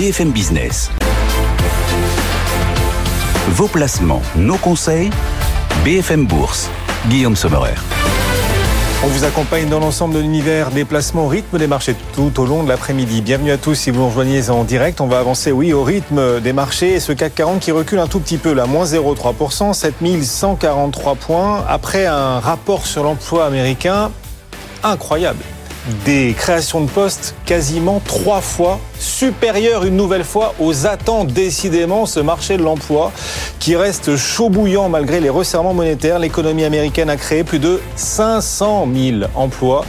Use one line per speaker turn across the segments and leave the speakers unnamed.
BFM Business. Vos placements, nos conseils, BFM Bourse. Guillaume Sommerer.
On vous accompagne dans l'ensemble de l'univers des placements au rythme des marchés tout au long de l'après-midi. Bienvenue à tous si vous nous rejoignez en direct. On va avancer, oui, au rythme des marchés. Et ce CAC 40 qui recule un tout petit peu, là, moins 0,3%, 7143 points, après un rapport sur l'emploi américain incroyable des créations de postes quasiment trois fois supérieures une nouvelle fois aux attentes décidément ce marché de l'emploi qui reste chaud bouillant malgré les resserrements monétaires. L'économie américaine a créé plus de 500 000 emplois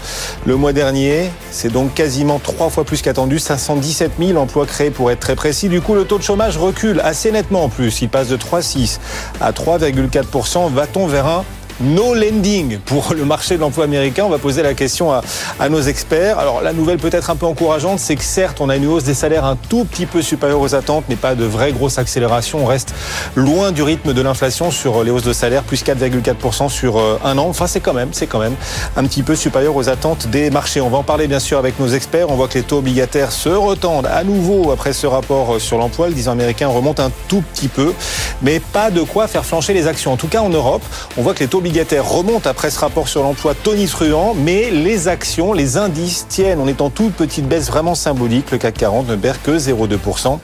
le mois dernier. C'est donc quasiment trois fois plus qu'attendu, 517 000 emplois créés pour être très précis. Du coup, le taux de chômage recule assez nettement en plus. Il passe de 3,6 à 3,4%. Va-t-on vers un no lending pour le marché de l'emploi américain. On va poser la question à, nos experts. Alors la nouvelle peut-être un peu encourageante, c'est que certes on a une hausse des salaires un tout petit peu supérieure aux attentes, mais pas de vraie grosse accélération. On reste loin du rythme de l'inflation sur les hausses de salaire, plus 4,4% sur euh, un an. Enfin c'est quand même, c'est quand même un petit peu supérieur aux attentes des marchés. On va en parler bien sûr avec nos experts. On voit que les taux obligataires se retendent à nouveau après ce rapport sur l'emploi. Le 10 ans américain remonte un tout petit peu, mais pas de quoi faire flancher les actions. En tout cas en Europe, on voit que les taux obligataires remontent après ce rapport sur l'emploi tonitruant, mais les actions, les indices tiennent. On est en toute petite baisse vraiment symbolique. Le CAC 40 ne perd que 0,2%.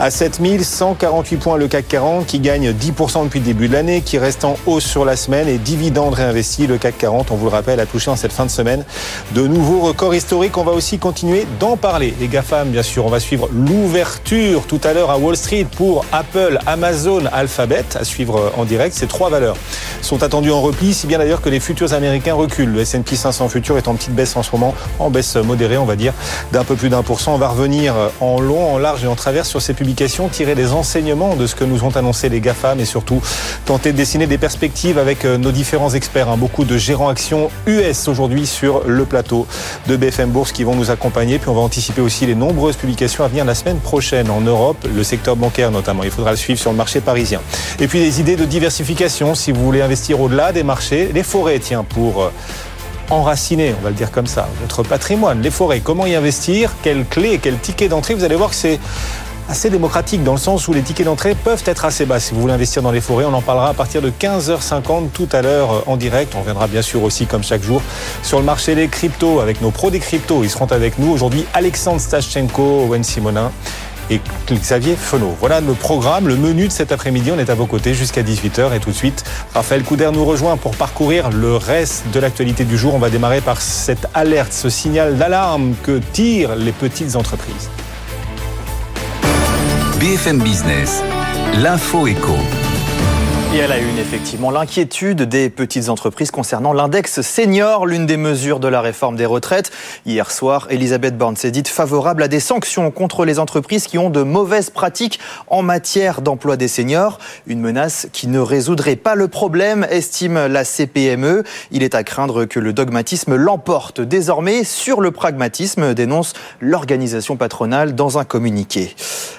À 7148 points, le CAC 40 qui gagne 10% depuis le début de l'année, qui reste en hausse sur la semaine et dividendes réinvestis. Le CAC 40, on vous le rappelle, a touché en cette fin de semaine de nouveaux records historiques. On va aussi continuer d'en parler. Les GAFAM, bien sûr, on va suivre l'ouverture tout à l'heure à Wall Street pour Apple, Amazon, Alphabet à suivre en direct. Ces trois valeurs sont attendues en repli si bien d'ailleurs que les futurs américains reculent. Le S&P 500 futur est en petite baisse en ce moment, en baisse modérée, on va dire, d'un peu plus d'un pour cent. On va revenir en long, en large et en travers sur ces publications, tirer des enseignements de ce que nous ont annoncé les GAFA, mais surtout tenter de dessiner des perspectives avec nos différents experts. Hein. Beaucoup de gérants actions US aujourd'hui sur le plateau de BFM Bourse qui vont nous accompagner. Puis on va anticiper aussi les nombreuses publications à venir la semaine prochaine en Europe, le secteur bancaire notamment. Il faudra le suivre sur le marché parisien. Et puis des idées de diversification si vous voulez investir au-delà des marchés les forêts, tiens, pour euh, enraciner, on va le dire comme ça, votre patrimoine, les forêts, comment y investir, quelles clés, quel ticket d'entrée, vous allez voir que c'est assez démocratique dans le sens où les tickets d'entrée peuvent être assez bas. Si vous voulez investir dans les forêts, on en parlera à partir de 15h50 tout à l'heure euh, en direct. On reviendra bien sûr aussi, comme chaque jour, sur le marché des cryptos avec nos pros des cryptos. Ils seront avec nous aujourd'hui Alexandre Stachenko, Owen Simonin et Xavier Fenot. Voilà le programme, le menu de cet après-midi. On est à vos côtés jusqu'à 18h et tout de suite, Raphaël Couder nous rejoint pour parcourir le reste de l'actualité du jour. On va démarrer par cette alerte, ce signal d'alarme que tirent les petites entreprises.
BFM Business, l'info éco.
La effectivement, l'inquiétude des petites entreprises concernant l'index senior, l'une des mesures de la réforme des retraites. Hier soir, Elisabeth Borne s'est dite favorable à des sanctions contre les entreprises qui ont de mauvaises pratiques en matière d'emploi des seniors. Une menace qui ne résoudrait pas le problème, estime la CPME. Il est à craindre que le dogmatisme l'emporte désormais sur le pragmatisme, dénonce l'organisation patronale dans un communiqué.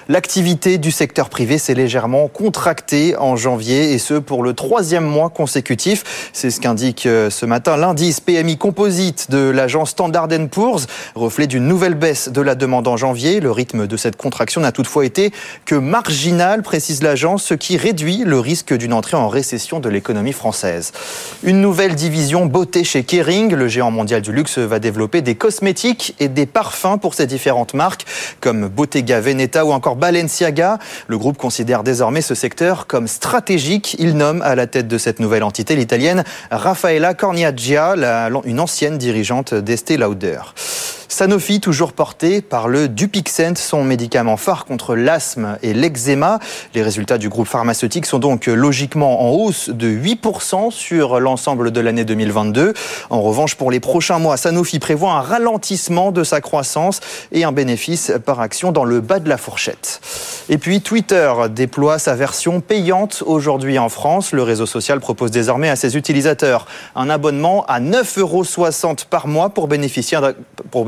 L'activité du secteur privé s'est légèrement contractée en janvier et pour le troisième mois consécutif. C'est ce qu'indique euh, ce matin l'indice PMI composite de l'agence Standard Poor's, reflet d'une nouvelle baisse de la demande en janvier. Le rythme de cette contraction n'a toutefois été que marginal, précise l'agence, ce qui réduit le risque d'une entrée en récession de l'économie française. Une nouvelle division beauté chez Kering, le géant mondial du luxe va développer des cosmétiques et des parfums pour ses différentes marques comme Bottega Veneta ou encore Balenciaga. Le groupe considère désormais ce secteur comme stratégique il nomme à la tête de cette nouvelle entité l'italienne Raffaella Corniaggia, une ancienne dirigeante d'Estée Lauder. Sanofi, toujours porté par le Dupixent, son médicament phare contre l'asthme et l'eczéma. Les résultats du groupe pharmaceutique sont donc logiquement en hausse de 8% sur l'ensemble de l'année 2022. En revanche, pour les prochains mois, Sanofi prévoit un ralentissement de sa croissance et un bénéfice par action dans le bas de la fourchette. Et puis Twitter déploie sa version payante aujourd'hui en France. Le réseau social propose désormais à ses utilisateurs un abonnement à 9,60 euros par mois pour bénéficier, pour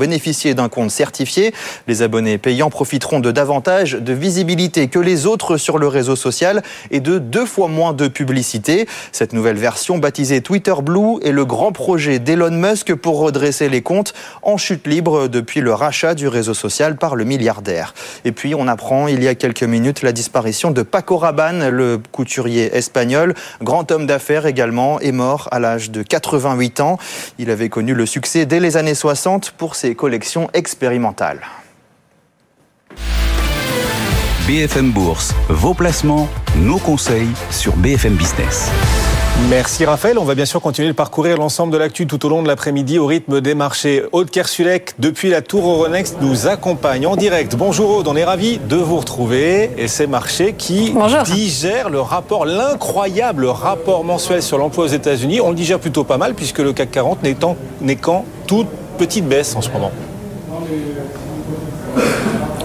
d'un compte certifié. Les abonnés payants profiteront de davantage de visibilité que les autres sur le réseau social et de deux fois moins de publicité. Cette nouvelle version baptisée Twitter Blue est le grand projet d'Elon Musk pour redresser les comptes en chute libre depuis le rachat du réseau social par le milliardaire. Et puis on apprend il y a quelques minutes la disparition de Paco Rabanne, le couturier espagnol, grand homme d'affaires également, est mort à l'âge de 88 ans. Il avait connu le succès dès les années 60 pour ses collections expérimentales.
BFM Bourse, vos placements, nos conseils sur BFM Business.
Merci Raphaël. On va bien sûr continuer de parcourir l'ensemble de l'actu tout au long de l'après-midi au rythme des marchés. Aude Kersulek, depuis la Tour Euronext, nous accompagne en direct. Bonjour Aude, on est ravi de vous retrouver. Et ces marchés qui digèrent le rapport, l'incroyable rapport mensuel sur l'emploi aux États-Unis. On le digère plutôt pas mal puisque le CAC 40 n'est qu'en toute petite baisse en ce moment.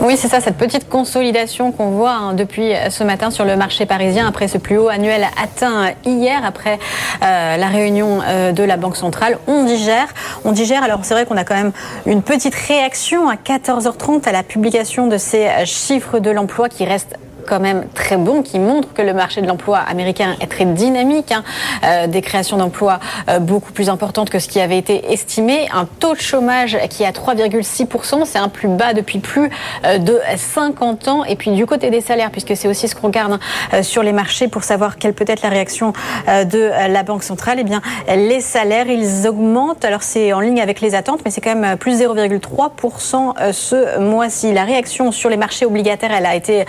Oui, c'est ça, cette petite consolidation qu'on voit hein, depuis ce matin sur le marché parisien après ce plus haut annuel atteint hier, après euh, la réunion euh, de la Banque centrale. On digère, on digère. Alors c'est vrai qu'on a quand même une petite réaction à 14h30 à la publication de ces chiffres de l'emploi qui restent quand même très bon, qui montre que le marché de l'emploi américain est très dynamique, hein. euh, des créations d'emplois euh, beaucoup plus importantes que ce qui avait été estimé, un taux de chômage qui est à 3,6%, c'est un plus bas depuis plus euh, de 50 ans, et puis du côté des salaires, puisque c'est aussi ce qu'on regarde hein, sur les marchés pour savoir quelle peut être la réaction de la Banque centrale, eh bien les salaires, ils augmentent, alors c'est en ligne avec les attentes, mais c'est quand même plus 0,3% ce mois-ci. La réaction sur les marchés obligataires, elle a été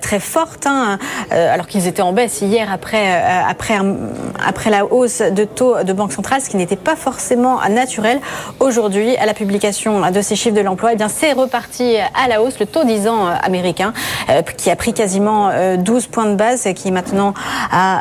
très très forte, hein, euh, alors qu'ils étaient en baisse hier après, euh, après, après la hausse de taux de Banque centrale, ce qui n'était pas forcément naturel. Aujourd'hui, à la publication de ces chiffres de l'emploi, eh bien c'est reparti à la hausse. Le taux 10 ans euh, américain, qui a pris quasiment 12 points de base, qui est maintenant à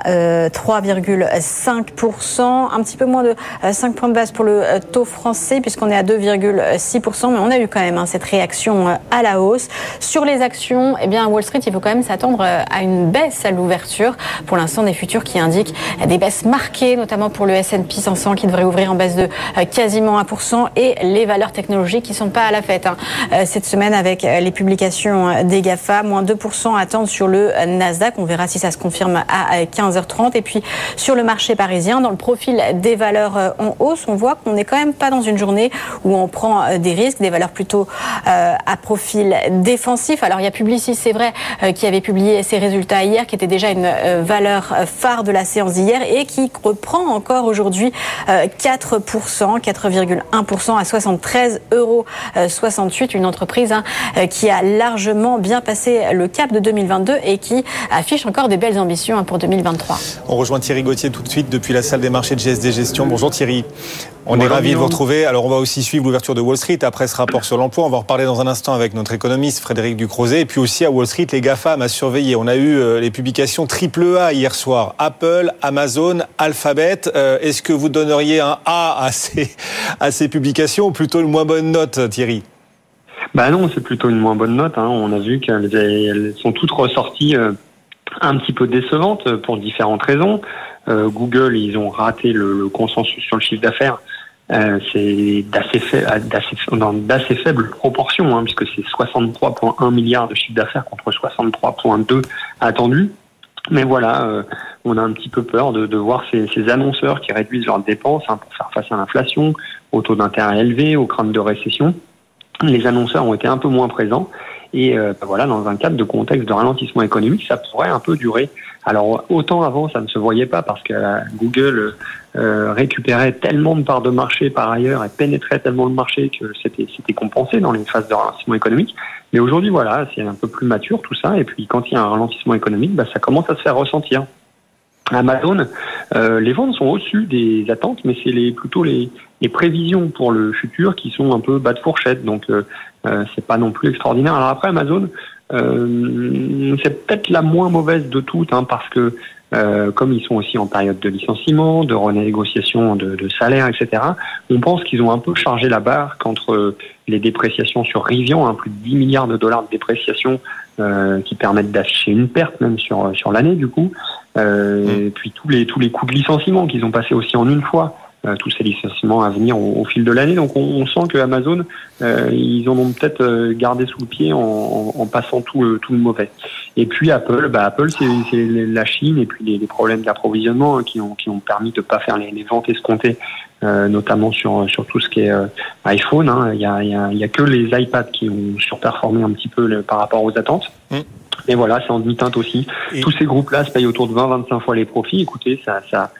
3,5%, un petit peu moins de 5 points de base pour le taux français, puisqu'on est à 2,6%, mais on a eu quand même hein, cette réaction à la hausse. Sur les actions, eh bien, Wall Street, il faut quand même s'attendre euh, à une baisse à l'ouverture. Pour l'instant, des futurs qui indiquent des baisses marquées, notamment pour le S&P 500 qui devrait ouvrir en baisse de euh, quasiment 1% et les valeurs technologiques qui sont pas à la fête hein. euh, cette semaine avec les publications des GAFA. Moins 2% attendent sur le Nasdaq. On verra si ça se confirme à 15h30. Et puis sur le marché parisien, dans le profil des valeurs en hausse, on voit qu'on n'est quand même pas dans une journée où on prend des risques, des valeurs plutôt à profil défensif. Alors il y a Publicis, c'est vrai, qui avait publié ses résultats hier, qui était déjà une euh, valeur euh, phare de la séance d'hier et qui reprend encore aujourd'hui 4%, euh, 4,1% à 73 euros 68. Une entreprise hein, qui a largement bien passé le cap de 2022 et qui affiche encore des belles ambitions hein, pour 2023.
On rejoint Thierry Gauthier tout de suite depuis la salle des marchés de GSD Gestion. Bonjour Thierry. On est ravis de vous retrouver. Alors, on va aussi suivre l'ouverture de Wall Street après ce rapport sur l'emploi. On va en reparler dans un instant avec notre économiste Frédéric Ducrozet. Et puis aussi à Wall Street, les GAFAM à surveiller. On a eu euh, les publications triple A hier soir. Apple, Amazon, Alphabet. Euh, est-ce que vous donneriez un A à ces, à ces publications ou plutôt une moins bonne note, Thierry?
Bah non, c'est plutôt une moins bonne note. Hein. On a vu qu'elles sont toutes ressorties euh, un petit peu décevantes pour différentes raisons. Google, ils ont raté le consensus sur le chiffre d'affaires. Euh, c'est d'assez faible proportion, hein, puisque c'est 63,1 milliards de chiffre d'affaires contre 63,2 attendus. Mais voilà, euh, on a un petit peu peur de, de voir ces, ces, annonceurs qui réduisent leurs dépenses hein, pour faire face à l'inflation, au taux d'intérêt élevé, aux craintes de récession. Les annonceurs ont été un peu moins présents. Et euh, ben voilà, dans un cadre de contexte de ralentissement économique, ça pourrait un peu durer. Alors autant avant, ça ne se voyait pas parce que Google euh, récupérait tellement de parts de marché par ailleurs et pénétrait tellement de marché que c'était c'était compensé dans les phases de ralentissement économique. Mais aujourd'hui, voilà, c'est un peu plus mature tout ça. Et puis quand il y a un ralentissement économique, bah, ça commence à se faire ressentir. Amazon, euh, les ventes sont au-dessus des attentes, mais c'est les, plutôt les, les, prévisions pour le futur qui sont un peu bas de fourchette. Donc, euh, euh c'est pas non plus extraordinaire. Alors après, Amazon, euh, c'est peut-être la moins mauvaise de toutes, hein, parce que euh, comme ils sont aussi en période de licenciement, de renégociation de, de salaire, etc., on pense qu'ils ont un peu chargé la barre contre les dépréciations sur Rivian, hein, plus de 10 milliards de dollars de dépréciation euh, qui permettent d'afficher une perte même sur, sur l'année du coup. Euh, mmh. Et puis tous les, tous les coûts de licenciement qu'ils ont passés aussi en une fois tous ces licenciements à venir au, fil de l'année. Donc on, sent que Amazon, ils en ont peut-être gardé sous le pied en, en, passant tout le, tout le mauvais. Et puis Apple, bah Apple c'est la Chine et puis les, les problèmes d'approvisionnement hein, qui, ont, qui ont permis de pas faire les, les ventes escomptées euh, notamment sur, sur tout ce qui est euh, iPhone. Hein. Il n'y a, y a, y a, que les iPads qui ont surperformé un petit peu par rapport aux attentes. Mm. Et voilà, c'est en demi-teinte aussi. Tous ces groupes-là se payent autour de 20-25 fois les profits. Écoutez, ça, ça,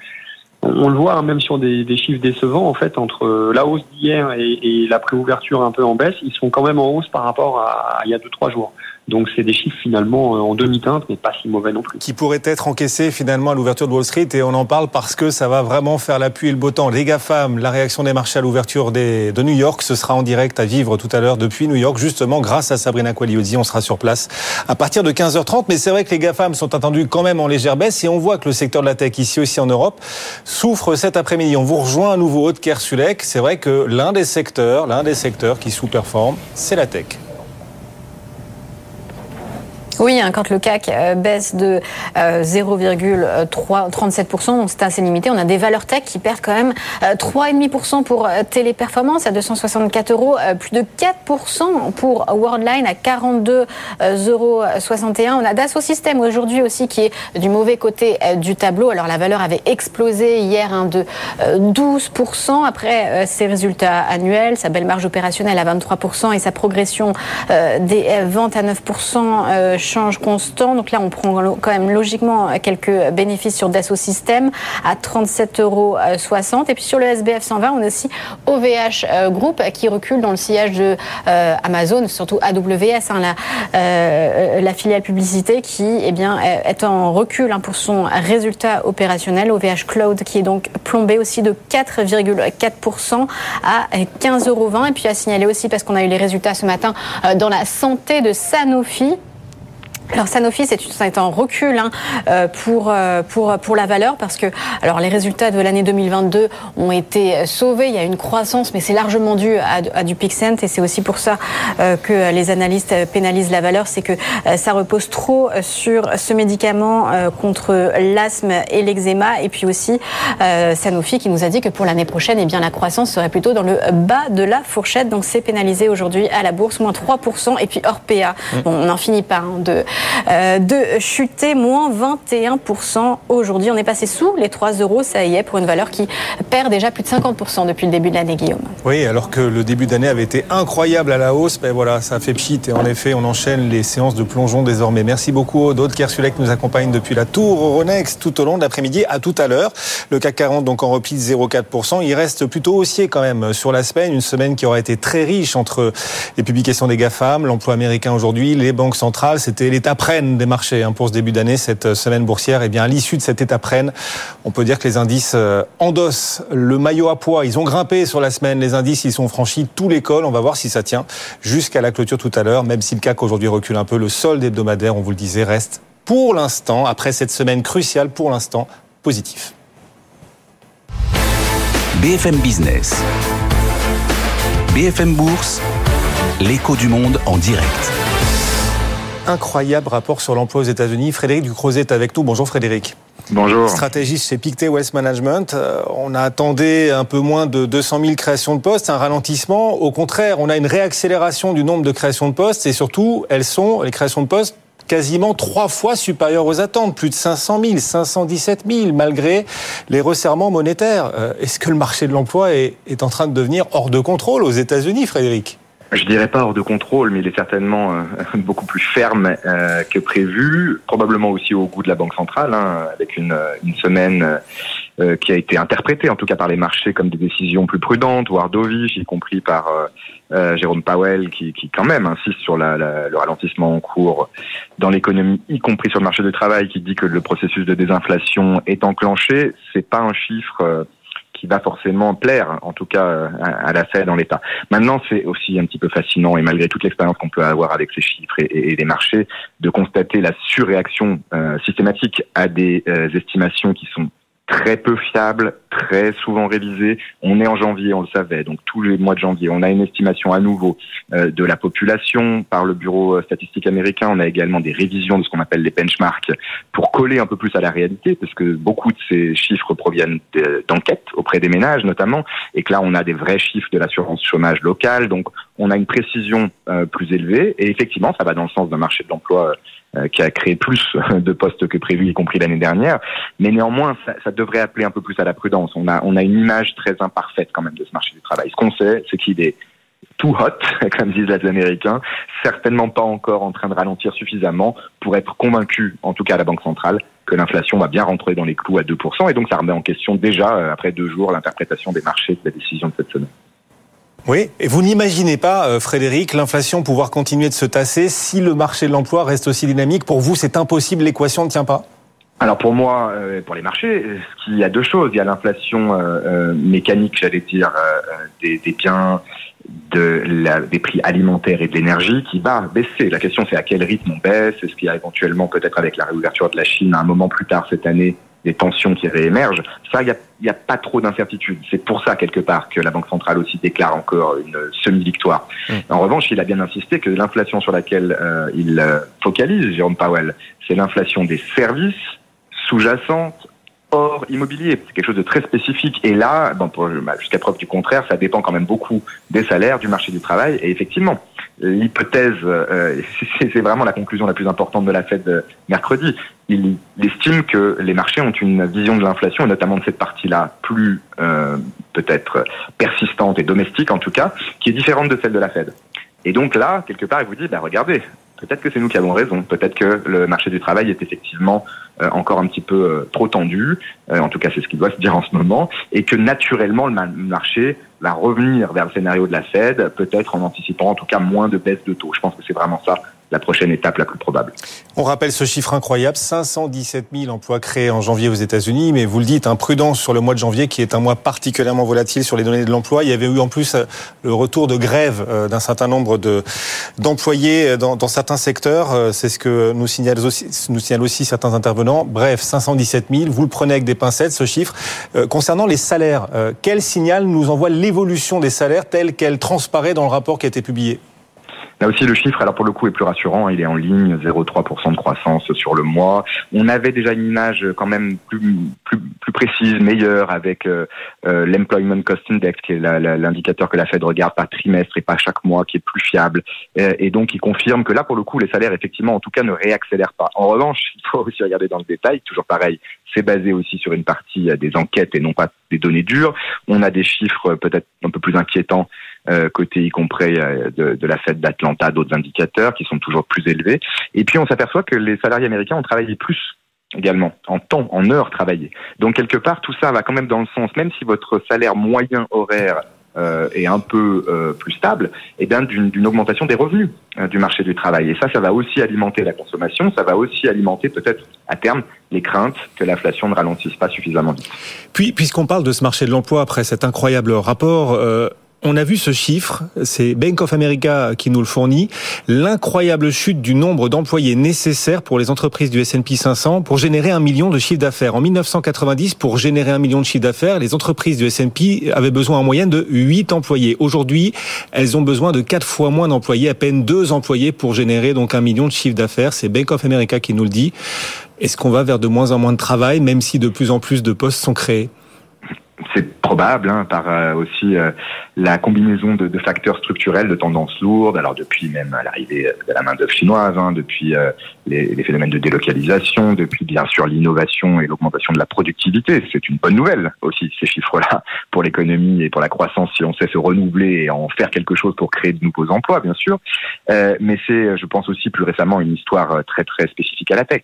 on, le voit hein, même sur des, chiffres décevants, en fait, entre la hausse d'hier et, et, la préouverture un peu en baisse, ils sont quand même en hausse par rapport à, à il y a 2-3 jours. Donc c'est des chiffres finalement euh, en demi-teinte, mais pas si mauvais non plus.
Qui pourraient être encaissés finalement à l'ouverture de Wall Street et on en parle parce que ça va vraiment faire l'appui et le beau temps. Les GAFAM, la réaction des marchés à l'ouverture de New York, ce sera en direct à vivre tout à l'heure depuis New York, justement grâce à Sabrina Qualiozzi. On sera sur place à partir de 15h30. Mais c'est vrai que les GAFAM sont attendus quand même en légère baisse et on voit que le secteur de la tech ici aussi en Europe souffre cet après-midi. On vous rejoint à nouveau Haute Kersulek. C'est vrai que l'un des secteurs, l'un des secteurs qui sous-performe, c'est la tech.
Oui, hein, quand le CAC euh, baisse de 0,37%, euh, c'est assez limité. On a des valeurs tech qui perdent quand même 3,5% euh, pour Téléperformance à 264 euros, plus de 4% pour Worldline à 42,61 euros. On a Dassault Systèmes aujourd'hui aussi qui est du mauvais côté du tableau. Alors la valeur avait explosé hier hein, de 12% après ses résultats annuels, sa belle marge opérationnelle à 23% et sa progression des ventes à 9% change constant. Donc là, on prend quand même logiquement quelques bénéfices sur Dassault Systèmes à 37,60 euros. Et puis sur le SBF 120, on a aussi OVH euh, Group qui recule dans le sillage de euh, Amazon, surtout AWS, hein, la, euh, la, filiale publicité qui eh bien, est en recul hein, pour son résultat opérationnel. OVH Cloud qui est donc plombé aussi de 4,4% à 15,20 euros. Et puis à signaler aussi, parce qu'on a eu les résultats ce matin dans la santé de Sanofi, alors Sanofi, c'est en recul hein, euh, pour, euh, pour, pour la valeur parce que alors les résultats de l'année 2022 ont été sauvés. Il y a une croissance, mais c'est largement dû à, à du Pixent et c'est aussi pour ça euh, que les analystes pénalisent la valeur. C'est que ça repose trop sur ce médicament contre l'asthme et l'eczéma. Et puis aussi Sanofi qui nous a dit que pour l'année prochaine, eh bien, la croissance serait plutôt dans le bas de la fourchette. Donc c'est pénalisé aujourd'hui à la bourse, moins 3%. Et puis Orpea, mmh. bon, on n'en finit pas hein, de euh, de chuter moins 21% aujourd'hui. On est passé sous les 3 euros, ça y est, pour une valeur qui perd déjà plus de 50% depuis le début de l'année, Guillaume.
Oui, alors que le début d'année avait été incroyable à la hausse, ben voilà, ça fait pchit et en effet, on enchaîne les séances de plongeon désormais. Merci beaucoup, Aude Kersulek nous accompagne depuis la tour Euronext tout au long de l'après-midi. À tout à l'heure. Le CAC 40 donc en repli de 0,4%. Il reste plutôt haussier quand même sur la semaine, une semaine qui aura été très riche entre les publications des GAFAM, l'emploi américain aujourd'hui, les banques centrales. C'était l'état prenne des marchés hein, pour ce début d'année, cette semaine boursière. Et eh bien, à l'issue de cette étape prenne, on peut dire que les indices euh, endossent le maillot à poids. Ils ont grimpé sur la semaine. Les indices, ils sont franchis tous les cols. On va voir si ça tient jusqu'à la clôture tout à l'heure. Même si le CAC aujourd'hui recule un peu, le solde hebdomadaire, on vous le disait, reste pour l'instant, après cette semaine cruciale, pour l'instant, positif.
BFM Business. BFM Bourse. L'écho du monde en direct
incroyable rapport sur l'emploi aux États-Unis. Frédéric Ducrozet est avec nous. Bonjour Frédéric.
Bonjour.
Stratégiste chez Pictet Wealth Management. Euh, on a attendu un peu moins de 200 000 créations de postes, un ralentissement. Au contraire, on a une réaccélération du nombre de créations de postes et surtout, elles sont, les créations de postes, quasiment trois fois supérieures aux attentes, plus de 500 000, 517 000, malgré les resserrements monétaires. Euh, est-ce que le marché de l'emploi est, est en train de devenir hors de contrôle aux États-Unis, Frédéric?
Je dirais pas hors de contrôle, mais il est certainement euh, beaucoup plus ferme euh, que prévu, probablement aussi au goût de la Banque centrale, hein, avec une, une semaine euh, qui a été interprétée, en tout cas par les marchés, comme des décisions plus prudentes, voire dovish, y compris par Jérôme Powell, qui, qui, quand même insiste sur la, la, le ralentissement en cours dans l'économie, y compris sur le marché du travail, qui dit que le processus de désinflation est enclenché. C'est pas un chiffre qui va forcément plaire, en tout cas euh, à, la Fed dans l'État. Maintenant, c'est aussi un petit peu fascinant, et malgré toute l'expérience qu'on peut avoir avec ces chiffres et, les marchés, de constater la surréaction euh, systématique à des euh, estimations qui sont très peu fiable, très souvent révisé. On est en janvier, on le savait, donc tous les mois de janvier, on a une estimation à nouveau euh, de la population par le Bureau euh, statistique américain. On a également des révisions de ce qu'on appelle les benchmarks pour coller un peu plus à la réalité, parce que beaucoup de ces chiffres proviennent d'enquêtes auprès des ménages notamment, et que là on a des vrais chiffres de l'assurance chômage locale, donc on a une précision euh, plus élevée, et effectivement ça va dans le sens d'un marché de l'emploi qui a créé plus de postes que prévu, y compris l'année dernière. Mais néanmoins, ça, devrait appeler un peu plus à la prudence. On a, on a une image très imparfaite quand même de ce marché du travail. Ce qu'on sait, c'est qu'il est tout hot, comme disent les Américains, certainement pas encore en train de ralentir suffisamment pour être convaincu, en tout cas à la Banque centrale, que l'inflation va bien rentrer dans les clous à 2%. Et donc ça remet en question déjà, euh, après deux jours, l'interprétation des marchés de la décision de cette semaine.
Oui, et vous n'imaginez pas, euh, Frédéric, l'inflation pouvoir continuer de se tasser si le marché de l'emploi reste aussi dynamique? Pour vous, c'est impossible, l'équation ne tient pas?
Alors pour moi, euh, pour les marchés, il y a deux choses. Il y a l'inflation euh, mécanique, j'allais dire, des, biens, de des prix alimentaires et de l'énergie qui va baisser. La question c'est à quel rythme on baisse? Est-ce qu'il y a éventuellement peut-être avec la réouverture de la Chine un moment plus tard cette année des tensions qui réémergent, ça, il n'y a, y a, pas trop d'incertitude. C'est pour ça, quelque part, que la Banque centrale aussi déclare encore une semi-victoire. Mmh. En revanche, il a bien insisté que l'inflation sur laquelle euh, il euh, focalise, Jérôme Powell, c'est l'inflation des services sous-jacentes hors immobilier. C'est quelque chose de très spécifique. Et là, bon, bah, jusqu'à preuve du contraire, ça dépend quand même beaucoup des salaires, du marché du travail. Et effectivement, l'hypothèse, euh, c'est vraiment la conclusion la plus importante de la fête de mercredi. Il, estime que les marchés ont une vision de l'inflation, et notamment de cette partie-là plus euh, peut-être persistante et domestique en tout cas, qui est différente de celle de la Fed. Et donc là, quelque part, il vous dit, bah, regardez, peut-être que c'est nous qui avons raison, peut-être que le marché du travail est effectivement euh, encore un petit peu euh, trop tendu, euh, en tout cas c'est ce qui doit se dire en ce moment, et que naturellement le marché va revenir vers le scénario de la Fed, peut-être en anticipant en tout cas moins de baisse de taux. Je pense que c'est vraiment ça la prochaine étape la plus probable.
On rappelle ce chiffre incroyable, 517 000 emplois créés en janvier aux États-Unis, mais vous le dites, imprudence sur le mois de janvier qui est un mois particulièrement volatile sur les données de l'emploi. Il y avait eu en plus euh, le retour de grève euh, d'un certain nombre de d'employés dans, dans, certains secteurs. Euh, c'est ce que nous signalent aussi, nous signalent aussi certains intervenants. Bref, 517 000. Vous le prenez avec des pincettes, ce chiffre. concernant les salaires, quel signal nous envoie l'évolution des salaires telle qu'elle transparaît dans le rapport qui a été publié
Là aussi, le chiffre, alors pour le coup, est plus rassurant. Il est en ligne, 0,3% de croissance sur le mois. On avait déjà une image quand même plus, plus, plus précise, meilleure, avec euh, euh l'Employment Cost Index, qui est l'indicateur que la Fed regarde par trimestre et pas chaque mois, qui est plus fiable. Et, donc, il confirme que là, pour le coup, les salaires, effectivement, en tout cas, ne réaccélèrent pas. En revanche, il faut aussi regarder dans le détail, toujours pareil, c'est basé aussi sur une partie des enquêtes et non pas des données dures. On a des chiffres peut-être un peu plus inquiétants euh, côté y compris euh, de, la fête d'Atlanta, d'autres indicateurs qui sont toujours plus élevés. Et puis on s'aperçoit que les salariés américains ont travaillé plus également, en temps, en heures travaillées. Donc quelque part, tout ça va quand même dans le sens, même si votre salaire moyen horaire euh, est un peu plus stable, et eh bien d'une augmentation des revenus du marché du travail. Et ça, ça va aussi alimenter la consommation, ça va aussi alimenter peut-être à terme les craintes que l'inflation ne ralentisse pas suffisamment vite.
Puis, puisqu'on parle de ce marché de l'emploi après cet incroyable rapport, on a vu ce chiffre, c'est Bank of America qui nous le fournit, l'incroyable chute du nombre d'employés nécessaires pour les entreprises du S&P 500 pour générer un million de chiffre d'affaires. En 1990, pour générer un million de chiffre d'affaires, les entreprises du S&P avaient besoin en moyenne de 8 employés. Aujourd'hui, elles ont besoin de 4 fois moins d'employés, à peine 2 employés pour générer donc un million de chiffre d'affaires. C'est Bank of America qui nous le dit. Est-ce qu'on va vers de moins en moins de travail, même si de plus en plus de postes sont créés?
C'est probable hein, par euh, aussi euh, la combinaison de, facteurs structurels de tendances lourdes. Alors depuis même l'arrivée de la main d'œuvre chinoise, hein, depuis euh, les, phénomènes de délocalisation, depuis bien sûr l'innovation et l'augmentation de la productivité. C'est une bonne nouvelle aussi ces chiffres-là pour l'économie et pour la croissance si on sait se renouveler et en faire quelque chose pour créer de nouveaux emplois, bien sûr. mais c'est, je pense aussi plus récemment, une histoire très très spécifique à la tech